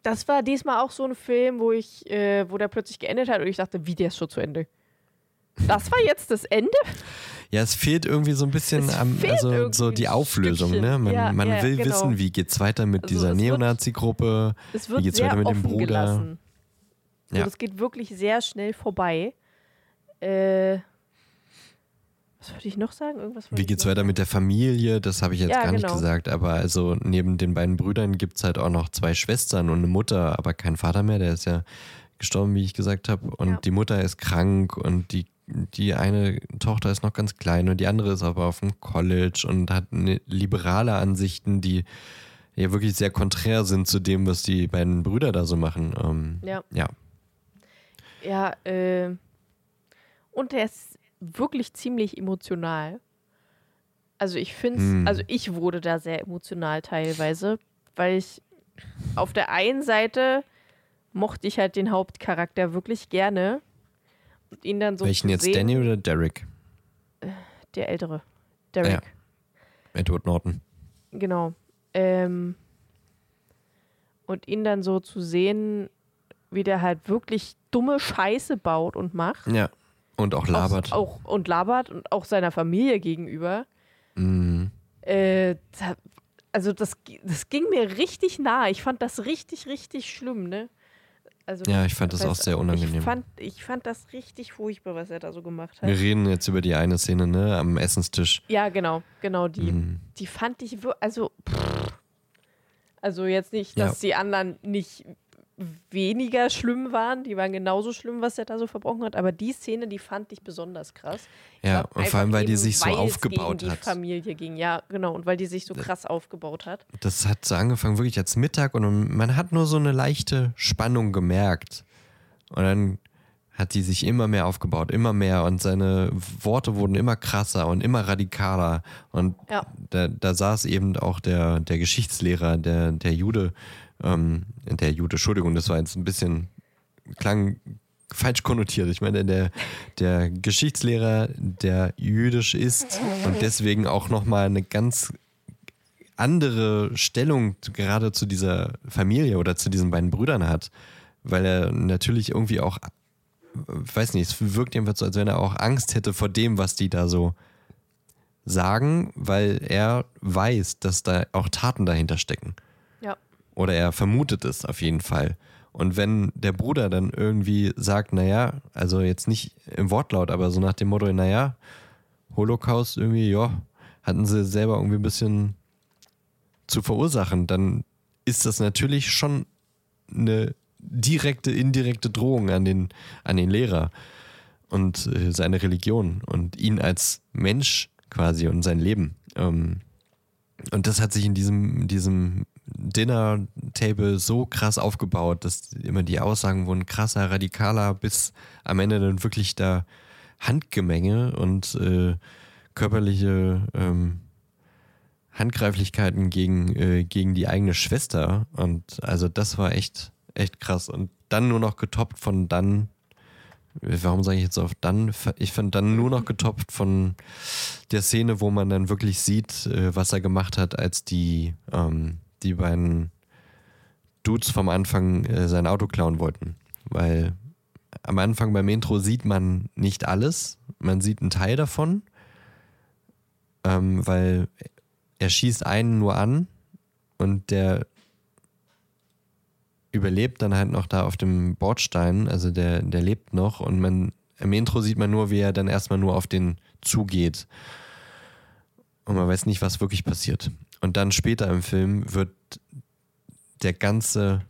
Speaker 1: das war diesmal auch so ein Film, wo ich, äh, wo der plötzlich geendet hat und ich dachte, wie der ist schon zu Ende. Das war jetzt das Ende?
Speaker 2: Ja, es fehlt irgendwie so ein bisschen am, also so die Auflösung, ne? Man, ja, man ja, will genau. wissen, wie geht's weiter mit also dieser Neonazi-Gruppe, wie geht's weiter mit dem Bruder.
Speaker 1: Gelassen. Ja. Also das geht wirklich sehr schnell vorbei. Äh, was würde ich noch sagen? Irgendwas
Speaker 2: Wie geht's weiter mit der Familie? Das habe ich jetzt
Speaker 1: Ja,
Speaker 2: gar nicht
Speaker 1: genau.
Speaker 2: gesagt. Aber also neben den beiden Brüdern gibt es halt auch noch zwei Schwestern und eine Mutter, aber kein Vater mehr. Der ist ja gestorben, wie ich gesagt habe. Und
Speaker 1: Ja.
Speaker 2: die Mutter ist krank und die, die eine Tochter ist noch ganz klein und die andere ist aber auf dem College und hat eine liberale Ansichten, die ja wirklich sehr konträr sind zu dem, was die beiden Brüder da so machen. Ähm,
Speaker 1: Ja.
Speaker 2: ja.
Speaker 1: Ja, äh, und der ist wirklich ziemlich emotional. Also ich finde
Speaker 2: Hm.
Speaker 1: also ich wurde da sehr emotional teilweise, weil ich auf der einen Seite mochte ich halt den Hauptcharakter wirklich gerne und ihn dann so
Speaker 2: Welchen jetzt,
Speaker 1: sehen,
Speaker 2: Danny oder Derek?
Speaker 1: der ältere, Derek,
Speaker 2: Ja. Edward Norton.
Speaker 1: genau. Ähm, und ihn dann so zu sehen, wie der halt wirklich dumme Scheiße baut und macht.
Speaker 2: Ja. Und auch labert.
Speaker 1: Auch, auch, und labert und auch seiner Familie gegenüber.
Speaker 2: Mhm.
Speaker 1: Äh, also das, das ging mir richtig nah. Ich fand das richtig, richtig schlimm, ne? Also,
Speaker 2: Ja, ich fand das auch sehr unangenehm.
Speaker 1: Ich fand, ich fand das richtig furchtbar, was er da so gemacht hat.
Speaker 2: Wir reden jetzt über die eine Szene, ne, am Essenstisch.
Speaker 1: Ja, genau, genau die.
Speaker 2: Mhm.
Speaker 1: Die fand ich, also, pff. also jetzt nicht,
Speaker 2: Ja.
Speaker 1: dass die anderen nicht weniger schlimm waren, die waren genauso schlimm, was er da so verbrochen hat, aber die Szene, die fand ich besonders krass.
Speaker 2: Ja,
Speaker 1: glaub,
Speaker 2: und vor allem, weil die sich so aufgebaut
Speaker 1: gegen
Speaker 2: hat.
Speaker 1: die Familie ging, ja, genau, und weil die sich so krass aufgebaut hat.
Speaker 2: Das hat so angefangen wirklich als Mittag und man hat nur so eine leichte Spannung gemerkt. Und dann hat die sich immer mehr aufgebaut, immer mehr und seine Worte wurden immer krasser und immer radikaler. Und
Speaker 1: Ja.
Speaker 2: da, da saß eben auch der, der Geschichtslehrer, der, der Jude, ähm, der Jude, Entschuldigung, das war jetzt ein bisschen, klang falsch konnotiert. Ich meine, der, der Geschichtslehrer, der jüdisch ist und deswegen auch nochmal eine ganz andere Stellung gerade zu dieser Familie oder zu diesen beiden Brüdern hat, weil er natürlich irgendwie auch, weiß nicht, es wirkt jedenfalls so, als wenn er auch Angst hätte vor dem, was die da so sagen, weil er weiß, dass da auch Taten dahinter stecken. Oder er vermutet es auf jeden Fall. Und wenn der Bruder dann irgendwie sagt, naja, also jetzt nicht im Wortlaut, aber so nach dem Motto, naja, Holocaust irgendwie, ja, hatten sie selber irgendwie ein bisschen zu verursachen, dann ist das natürlich schon eine direkte, indirekte Drohung an den, an den Lehrer und äh, seine Religion und ihn als Mensch quasi und sein Leben. Ähm, und das hat sich in diesem, in diesem Dinner-Table so krass aufgebaut, dass immer die Aussagen wurden krasser, radikaler, bis am Ende dann wirklich da Handgemenge und äh, körperliche ähm, Handgreiflichkeiten gegen, äh, gegen die eigene Schwester. Und also das war echt, echt krass. Und dann nur noch getoppt von dann, warum sage ich jetzt auf dann? Ich fand dann nur noch getoppt von der Szene, wo man dann wirklich sieht, äh, was er gemacht hat, als die, ähm, die beiden Dudes vom Anfang äh, sein Auto klauen wollten. Weil am Anfang beim Intro sieht man nicht alles, man sieht einen Teil davon, ähm, weil er schießt einen nur an und der überlebt dann halt noch da auf dem Bordstein, also der, der lebt noch und man im Intro sieht man nur, wie er dann erstmal nur auf den zugeht. Und man weiß nicht, was wirklich passiert. Und dann später im Film wird der ganze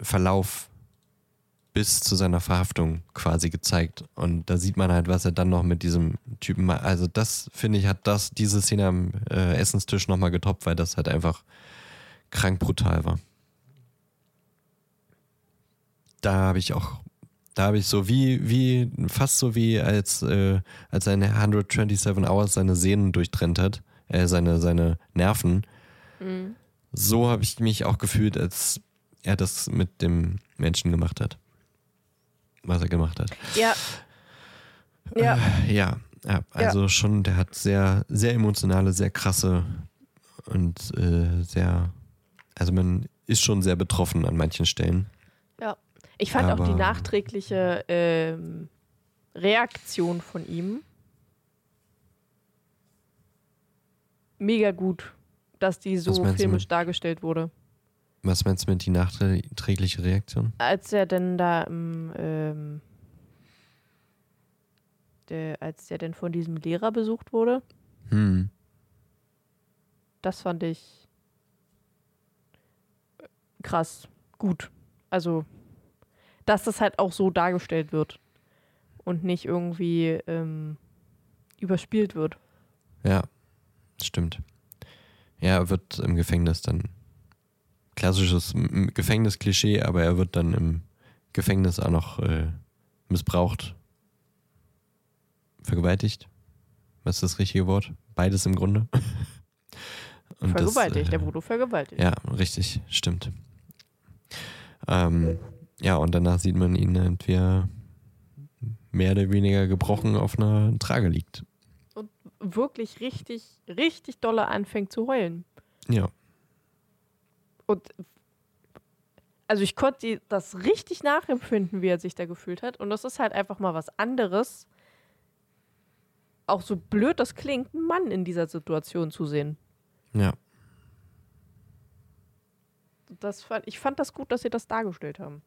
Speaker 2: Verlauf bis zu seiner Verhaftung quasi gezeigt. Und da sieht man halt, was er dann noch mit diesem Typen macht. Also das, finde ich, hat das, diese Szene am äh, Essenstisch nochmal getoppt, weil das halt einfach krank brutal war. Da habe ich auch, da habe ich so wie, wie, fast so wie als, äh, als in 127 Hours seine Sehnen durchtrennt hat, äh, seine, seine Nerven.
Speaker 1: Mhm.
Speaker 2: So habe ich mich auch gefühlt, als er das mit dem Menschen gemacht hat. Was er gemacht hat.
Speaker 1: Ja. Ja.
Speaker 2: Äh, ja, ja, also schon, der hat sehr, sehr emotionale, sehr krasse und äh, sehr, also man ist schon sehr betroffen an manchen Stellen.
Speaker 1: Ja. Ich fand auch die
Speaker 2: Aber-
Speaker 1: nachträgliche ähm, Reaktion von ihm mega gut, dass die so filmisch
Speaker 2: mit-
Speaker 1: dargestellt wurde.
Speaker 2: Was meinst du mit die nachträgliche Reaktion?
Speaker 1: Als er denn da im, ähm, der, als der denn von diesem Lehrer besucht wurde.
Speaker 2: Hm.
Speaker 1: Das fand ich krass gut. Also, dass das halt auch so dargestellt wird und nicht irgendwie ähm, überspielt wird.
Speaker 2: Ja, stimmt. Ja, er wird im Gefängnis dann klassisches Gefängnisklischee, aber er wird dann im Gefängnis auch noch äh, missbraucht, vergewaltigt. Was ist das richtige Wort? Beides im Grunde. Und das,
Speaker 1: vergewaltigt,
Speaker 2: äh,
Speaker 1: der wurde vergewaltigt.
Speaker 2: Ja, richtig, stimmt. Ähm, ja, und danach sieht man ihn, wie er mehr oder weniger gebrochen auf einer Trage liegt.
Speaker 1: Wirklich richtig, richtig dolle anfängt zu heulen.
Speaker 2: Ja,
Speaker 1: Und also ich konnte das richtig nachempfinden, wie er sich da gefühlt hat. Und das ist halt einfach mal was anderes. Auch so blöd das klingt, einen Mann in dieser Situation zu sehen.
Speaker 2: ja,
Speaker 1: Das fand, ich fand das gut, dass sie das dargestellt haben.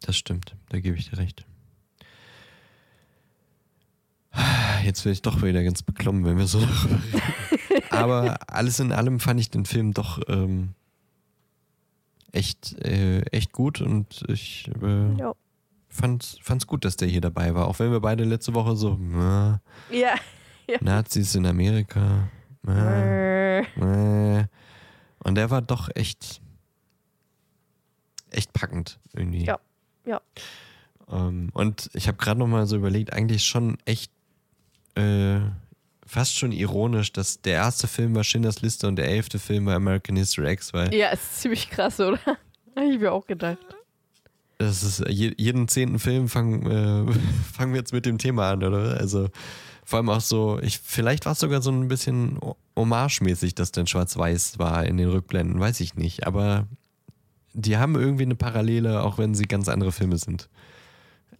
Speaker 2: das stimmt. Da gebe ich dir recht. Jetzt werde ich doch wieder ganz beklommen, wenn wir so darüber reden. Aber alles in allem fand ich den Film doch ähm, echt, äh, echt gut und ich äh,
Speaker 1: Ja.
Speaker 2: fand es gut, dass der hier dabei war. Auch wenn wir beide letzte Woche so, na,
Speaker 1: Ja.
Speaker 2: Nazis in Amerika. Na,
Speaker 1: Äh,
Speaker 2: na. Und der war doch echt, echt packend irgendwie.
Speaker 1: Ja, ja.
Speaker 2: Ähm, und ich habe gerade noch mal so überlegt, eigentlich schon echt äh, fast schon ironisch, dass der erste Film war Schindlers Liste und der elfte Film war American History X, weil
Speaker 1: ja, ist ziemlich krass, oder? Hab ich mir auch gedacht.
Speaker 2: das ist je, jeden zehnten Film fangen, äh, fangen wir jetzt mit dem Thema an, oder? Also vor allem auch so, ich, vielleicht war es sogar so ein bisschen ho- hommage-mäßig, dass dann schwarz-weiß war in den Rückblenden, weiß ich nicht. Aber die haben irgendwie eine Parallele, auch wenn sie ganz andere Filme sind.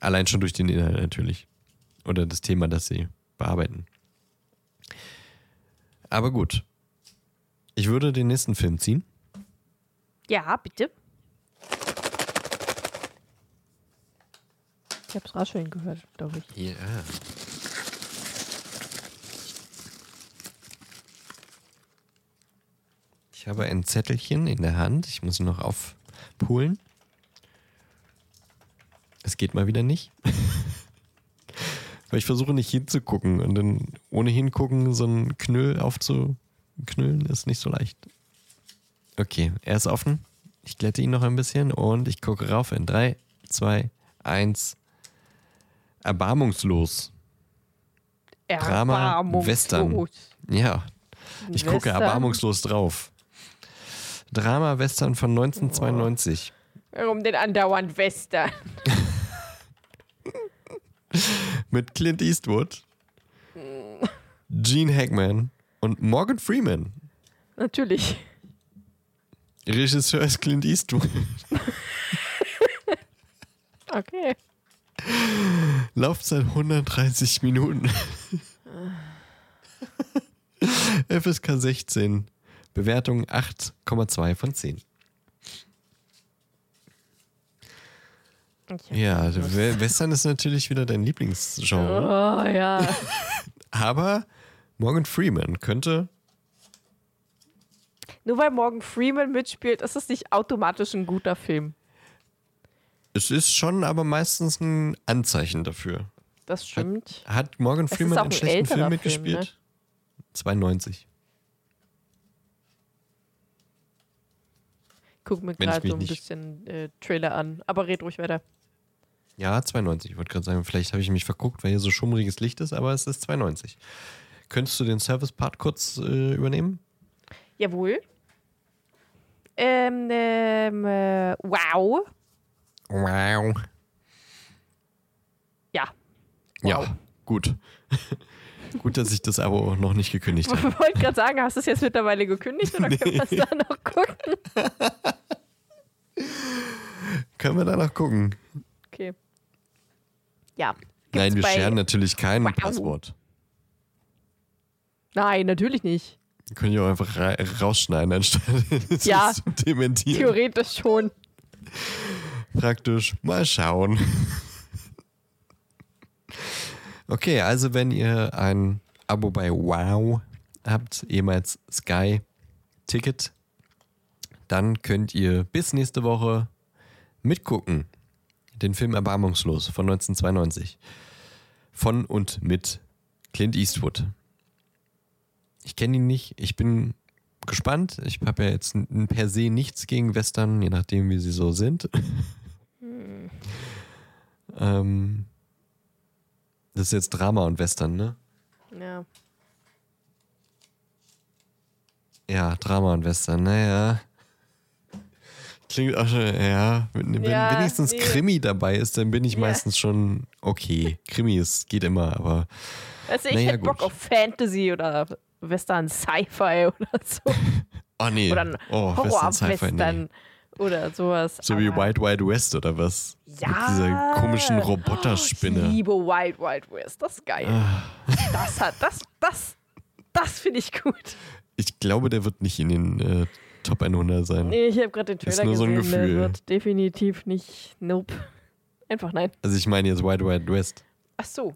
Speaker 2: Allein schon durch den Inhalt natürlich. Oder das Thema, das sie bearbeiten. Aber gut. Ich würde den nächsten Film ziehen.
Speaker 1: Ja, bitte. Ich hab's rascheln gehört, glaube ich.
Speaker 2: Ja. Ich habe ein Zettelchen in der Hand. Ich muss ihn noch aufpulen. Es geht mal wieder nicht. Weil ich versuche nicht hinzugucken und dann ohne hingucken so einen Knüll aufzuknüllen ist nicht so leicht. Okay, er ist offen. Ich glätte ihn noch ein bisschen und ich gucke rauf in 3, 2, 1. Erbarmungslos. Drama,
Speaker 1: Erbarmungslos.
Speaker 2: Western. Ja, ich gucke
Speaker 1: Western.
Speaker 2: erbarmungslos drauf. Drama Western von 1992.
Speaker 1: Warum denn andauernd Western?
Speaker 2: Mit Clint Eastwood, Gene Hackman und Morgan Freeman.
Speaker 1: Natürlich.
Speaker 2: Regisseur ist Clint Eastwood.
Speaker 1: Okay.
Speaker 2: Laufzeit 130 Minuten. FSK 16. Bewertung 8,2 von 10.
Speaker 1: Ich hab
Speaker 2: Ja. We- Western ist natürlich wieder dein Lieblingsgenre.
Speaker 1: Oh ja.
Speaker 2: Aber Morgan Freeman könnte.
Speaker 1: Nur weil Morgan Freeman mitspielt, ist es nicht automatisch ein guter Film.
Speaker 2: Es ist schon aber meistens ein Anzeichen dafür.
Speaker 1: Das stimmt.
Speaker 2: Hat Morgan
Speaker 1: ist
Speaker 2: Freeman einen
Speaker 1: ein
Speaker 2: schlechten Film
Speaker 1: Film,
Speaker 2: mitgespielt?
Speaker 1: ne?
Speaker 2: 92.
Speaker 1: Guck mir gerade so ein bisschen äh, Trailer an. Aber red ruhig weiter.
Speaker 2: Ja, 92. Ich wollte gerade sagen, vielleicht habe ich mich verguckt, weil hier so schummriges Licht ist, aber es ist 92. Könntest du den Service-Part kurz äh, übernehmen?
Speaker 1: Jawohl. Ähm, ähm, äh, wow.
Speaker 2: Wow.
Speaker 1: Ja.
Speaker 2: Ja, gut. gut, dass ich das Abo noch nicht gekündigt
Speaker 1: Ich
Speaker 2: habe.
Speaker 1: wollte gerade sagen, hast du es jetzt mittlerweile gekündigt oder können wir es da noch gucken?
Speaker 2: Können wir da noch gucken?
Speaker 1: Ja.
Speaker 2: Nein, wir scheren natürlich kein
Speaker 1: Wow.
Speaker 2: Passwort.
Speaker 1: Nein, natürlich nicht.
Speaker 2: Wir können ja auch einfach ra rausschneiden, anstatt es
Speaker 1: Ja.
Speaker 2: zu dementieren.
Speaker 1: Theoretisch schon.
Speaker 2: Praktisch. Mal schauen. Okay, also wenn ihr ein Abo bei Wow habt, ehemals Sky Ticket, dann könnt ihr bis nächste Woche mitgucken. Den Film Erbarmungslos von 1992. Von und mit Clint Eastwood. Ich kenne ihn nicht. Ich bin gespannt. Ich habe ja jetzt per se nichts gegen Western, je nachdem, wie sie so sind. ähm, das ist jetzt Drama und Western, ne?
Speaker 1: Ja.
Speaker 2: Ja, Drama und Western, naja. Klingt auch schon, ja. Wenn,
Speaker 1: Ja,
Speaker 2: wenigstens
Speaker 1: nee.
Speaker 2: Krimi dabei ist, dann bin ich
Speaker 1: Ja.
Speaker 2: meistens schon okay. Krimi ist, geht immer, aber
Speaker 1: Also ich
Speaker 2: Naja,
Speaker 1: hätte Bock
Speaker 2: gut.
Speaker 1: auf Fantasy oder Western Sci-Fi oder so.
Speaker 2: oh nee.
Speaker 1: Oder
Speaker 2: oh, Western Sci-Fi, nee.
Speaker 1: Horror-Western oder sowas.
Speaker 2: So wie
Speaker 1: Aber
Speaker 2: Wild Wild West oder was?
Speaker 1: Ja.
Speaker 2: Mit dieser komischen
Speaker 1: Ich
Speaker 2: Roboterspinne.
Speaker 1: liebe Wild Wild West. Das ist geil.
Speaker 2: Ah.
Speaker 1: Das hat, das, das, das finde ich gut.
Speaker 2: Ich glaube, der wird nicht in den äh, Top 100 sein.
Speaker 1: Nee, ich habe gerade den
Speaker 2: Ist
Speaker 1: Trailer
Speaker 2: nur so ein
Speaker 1: gesehen. Der
Speaker 2: Gefühl.
Speaker 1: wird definitiv nicht. Nope. Einfach nein.
Speaker 2: Also ich meine jetzt Wild Wild West.
Speaker 1: Ach so.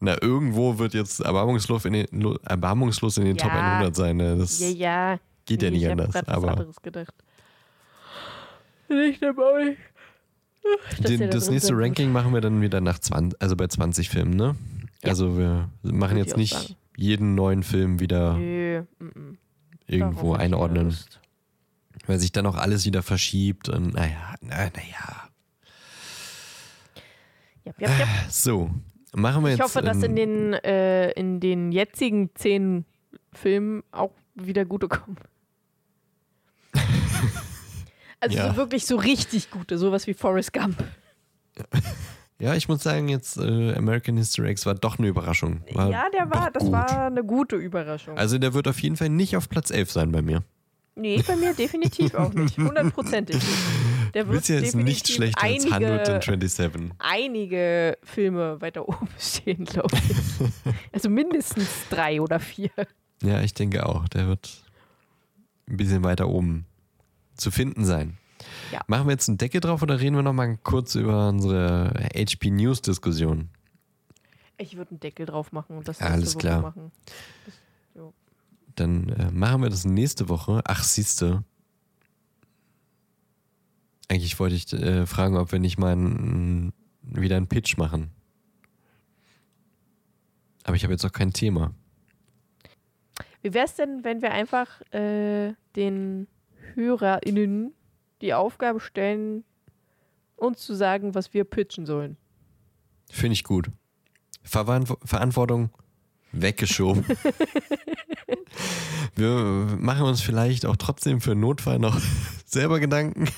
Speaker 2: Na, irgendwo wird jetzt erbarmungslos in den, lo- erbarmungslos in den
Speaker 1: Ja.
Speaker 2: Top 100 sein. Ne? Das
Speaker 1: Ja, ja.
Speaker 2: geht ja
Speaker 1: Nee,
Speaker 2: nicht
Speaker 1: ich
Speaker 2: anders.
Speaker 1: was
Speaker 2: Aber
Speaker 1: anderes gedacht. Nicht dabei.
Speaker 2: Den,
Speaker 1: da
Speaker 2: das nächste
Speaker 1: sein wird.
Speaker 2: Ranking machen wir dann wieder nach 20, also bei 20 Filmen, ne?
Speaker 1: Ja.
Speaker 2: Also wir machen
Speaker 1: Würd
Speaker 2: jetzt
Speaker 1: ich
Speaker 2: nicht
Speaker 1: sagen.
Speaker 2: jeden neuen Film wieder
Speaker 1: Nö.
Speaker 2: Irgendwo
Speaker 1: ich
Speaker 2: einordnen, weil sich dann auch alles wieder verschiebt und naja, na, naja.
Speaker 1: Jap, jap, jap.
Speaker 2: So, machen wir jetzt.
Speaker 1: Ich hoffe, dass in den, äh, in den jetzigen zehn Filmen auch wieder gute kommen. Also
Speaker 2: Ja.
Speaker 1: so wirklich so richtig gute, sowas wie Forrest Gump.
Speaker 2: Ja, ich muss sagen, jetzt äh, American History X war doch eine Überraschung. War
Speaker 1: ja, der war, das
Speaker 2: gut.
Speaker 1: war eine gute Überraschung.
Speaker 2: Also der wird auf jeden Fall nicht auf Platz 11 sein bei mir.
Speaker 1: nee, bei mir definitiv auch nicht. Hundertprozentig. Der wird
Speaker 2: ja jetzt nicht schlechter als
Speaker 1: einige,
Speaker 2: 127.
Speaker 1: einige Filme weiter oben stehen, glaube ich. Also mindestens drei oder vier.
Speaker 2: Ja, ich denke auch. Der wird ein bisschen weiter oben zu finden sein.
Speaker 1: Ja.
Speaker 2: Machen wir jetzt einen Deckel drauf oder reden wir noch mal kurz über unsere HP News Diskussion?
Speaker 1: Ich würde einen Deckel drauf machen und das
Speaker 2: Ja,
Speaker 1: nächste
Speaker 2: alles
Speaker 1: Woche
Speaker 2: klar.
Speaker 1: machen.
Speaker 2: Dann äh, machen wir das nächste Woche. Ach, siehste. Eigentlich wollte ich äh, fragen, ob wir nicht mal einen, wieder einen Pitch machen. Aber ich habe jetzt auch kein Thema.
Speaker 1: Wie wäre es denn, wenn wir einfach äh, den HörerInnen die Aufgabe stellen, uns zu sagen, was wir pitchen sollen?
Speaker 2: Finde ich gut. Verwan Verantwortung weggeschoben. Wir machen uns vielleicht auch trotzdem für Notfall noch selber Gedanken.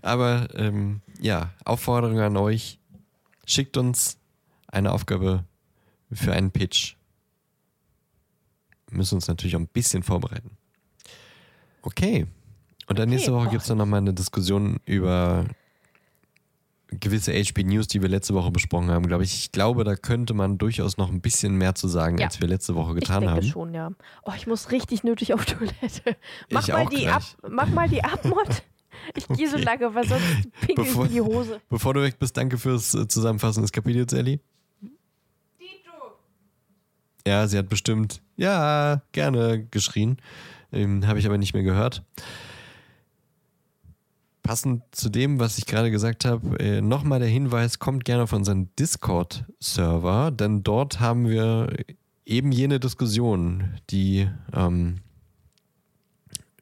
Speaker 2: Aber ähm, ja, Aufforderung an euch. Schickt uns eine Aufgabe für einen Pitch. Wir müssen uns natürlich auch ein bisschen vorbereiten. Okay. Und dann
Speaker 1: Okay,
Speaker 2: nächste Woche gibt es dann nochmal eine Diskussion über gewisse HP News, die wir letzte Woche besprochen haben, glaube ich. Ich glaube, da könnte man durchaus noch ein bisschen mehr zu sagen,
Speaker 1: Ja.
Speaker 2: als wir letzte Woche
Speaker 1: Ich
Speaker 2: getan
Speaker 1: denke
Speaker 2: haben.
Speaker 1: schon, ja. Oh, ich muss richtig nötig auf Toilette. Mach,
Speaker 2: Ich
Speaker 1: mal die, ab,
Speaker 2: gleich.
Speaker 1: mach mal die Abmod. Ich gehe so
Speaker 2: Okay.
Speaker 1: lange, weil sonst pinkelt
Speaker 2: Bevor-
Speaker 1: in die Hose.
Speaker 2: Bevor du weg bist, danke fürs äh, Zusammenfassen des Kapitels, Ellie. Ja, sie hat bestimmt, ja, gerne geschrien. Ähm, Habe ich aber nicht mehr gehört. Passend zu dem, was ich gerade gesagt habe, äh, nochmal der Hinweis, kommt gerne auf unseren Discord-Server, denn dort haben wir eben jene Diskussion, die ähm,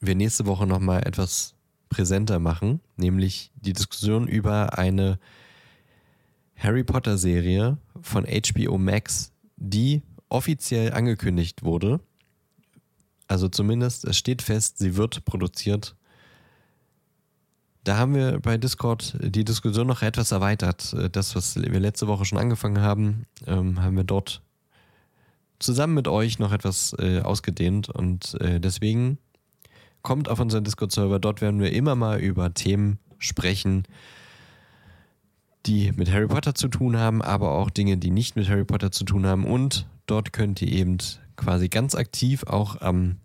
Speaker 2: wir nächste Woche nochmal etwas präsenter machen, nämlich die Diskussion über eine Harry Potter-Serie von HBO Max, die offiziell angekündigt wurde. Also zumindest, es steht fest, sie wird produziert. Da haben wir bei Discord die Diskussion noch etwas erweitert. Das, was wir letzte Woche schon angefangen haben, ähm, haben wir dort zusammen mit euch noch etwas äh, ausgedehnt. Und äh, deswegen kommt auf unseren Discord-Server. Dort werden wir immer mal über Themen sprechen, die mit Harry Potter zu tun haben, aber auch Dinge, die nicht mit Harry Potter zu tun haben. Und dort könnt ihr eben quasi ganz aktiv auch am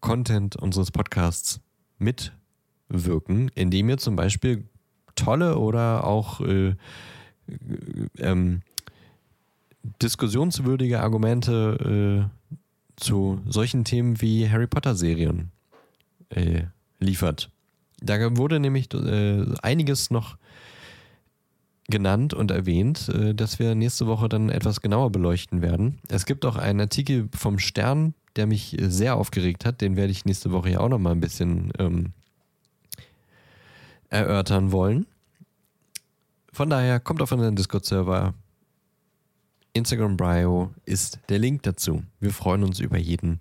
Speaker 2: Content unseres Podcasts mitwirken, indem ihr zum Beispiel tolle oder auch äh, äh, ähm, diskussionswürdige Argumente äh, zu solchen Themen wie Harry Potter Serien äh, liefert. Da wurde nämlich äh, einiges noch genannt und erwähnt, äh, dass wir nächste Woche dann etwas genauer beleuchten werden. Es gibt auch einen Artikel vom Stern, der mich sehr aufgeregt hat. Den werde ich nächste Woche ja auch noch mal ein bisschen ähm, erörtern wollen. Von daher kommt auf unseren Discord-Server. Instagram Bio ist der Link dazu. Wir freuen uns über jeden,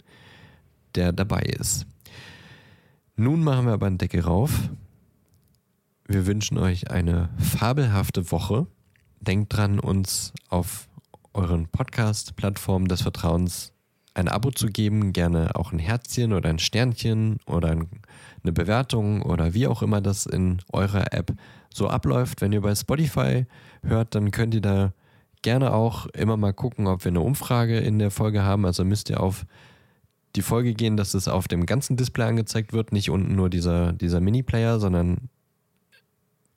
Speaker 2: der dabei ist. Nun machen wir aber einen Deckel rauf. Wir wünschen euch eine fabelhafte Woche. Denkt dran, uns auf euren Podcast-Plattformen des Vertrauens ein Abo zu geben, gerne auch ein Herzchen oder ein Sternchen oder eine Bewertung oder wie auch immer das in eurer App so abläuft. Wenn ihr bei Spotify hört, dann könnt ihr da gerne auch immer mal gucken, ob wir eine Umfrage in der Folge haben. Also müsst ihr auf die Folge gehen, dass es auf dem ganzen Display angezeigt wird, nicht unten nur dieser, dieser Mini-Player, sondern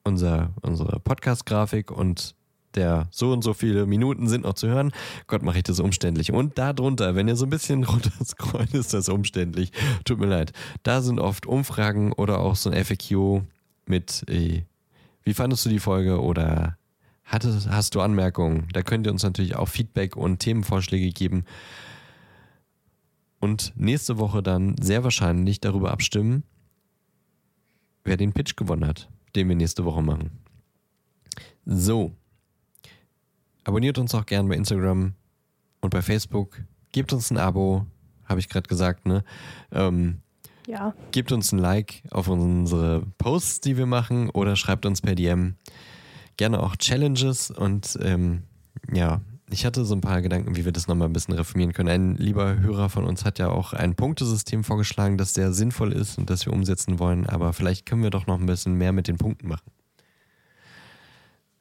Speaker 2: unser, unsere Podcast-Grafik und der so und so viele Minuten sind noch zu hören. Gott, mache ich das umständlich. Und da drunter, wenn ihr so ein bisschen runterscrollt, ist das umständlich. Tut mir leid. Da sind oft Umfragen oder auch so ein FAQ mit, äh, wie fandest du die Folge oder hattest, hast du Anmerkungen? Da könnt ihr uns natürlich auch Feedback und Themenvorschläge geben. Und nächste Woche dann sehr wahrscheinlich darüber abstimmen, wer den Pitch gewonnen hat, den wir nächste Woche machen. So, Abonniert uns auch gern bei Instagram und bei Facebook. Gebt uns ein Abo, habe ich gerade gesagt, ne? Ähm,
Speaker 1: ja.
Speaker 2: Gebt uns ein Like auf unsere Posts, die wir machen, oder schreibt uns per DM. Gerne auch Challenges und ähm, ja, ich hatte so ein paar Gedanken, wie wir das nochmal ein bisschen reformieren können. Ein lieber Hörer von uns hat ja auch ein Punktesystem vorgeschlagen, das sehr sinnvoll ist und das wir umsetzen wollen, aber vielleicht können wir doch noch ein bisschen mehr mit den Punkten machen.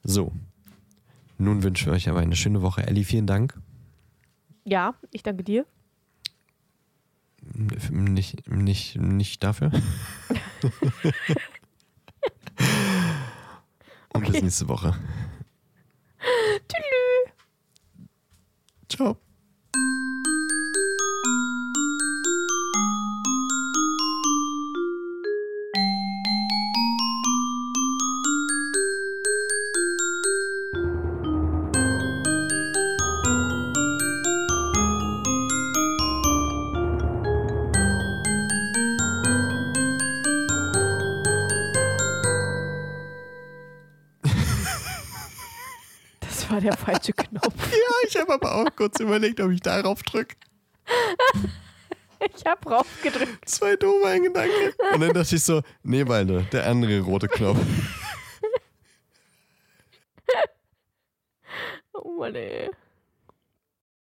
Speaker 2: So, nun wünschen wir euch aber eine schöne Woche. Elli, vielen Dank.
Speaker 1: Ja, ich danke dir.
Speaker 2: Nicht, nicht, nicht dafür. Und okay. bis nächste Woche.
Speaker 1: Tschüss.
Speaker 2: Ciao.
Speaker 1: War der falsche Knopf.
Speaker 2: ja, ich habe aber auch kurz überlegt, ob ich darauf drücke.
Speaker 1: Ich habe rauf gedrückt.
Speaker 2: Zwei doofe ein Gedanke. Und dann dachte ich so, nee, Walde, der andere rote Knopf.
Speaker 1: oh Mann, ey.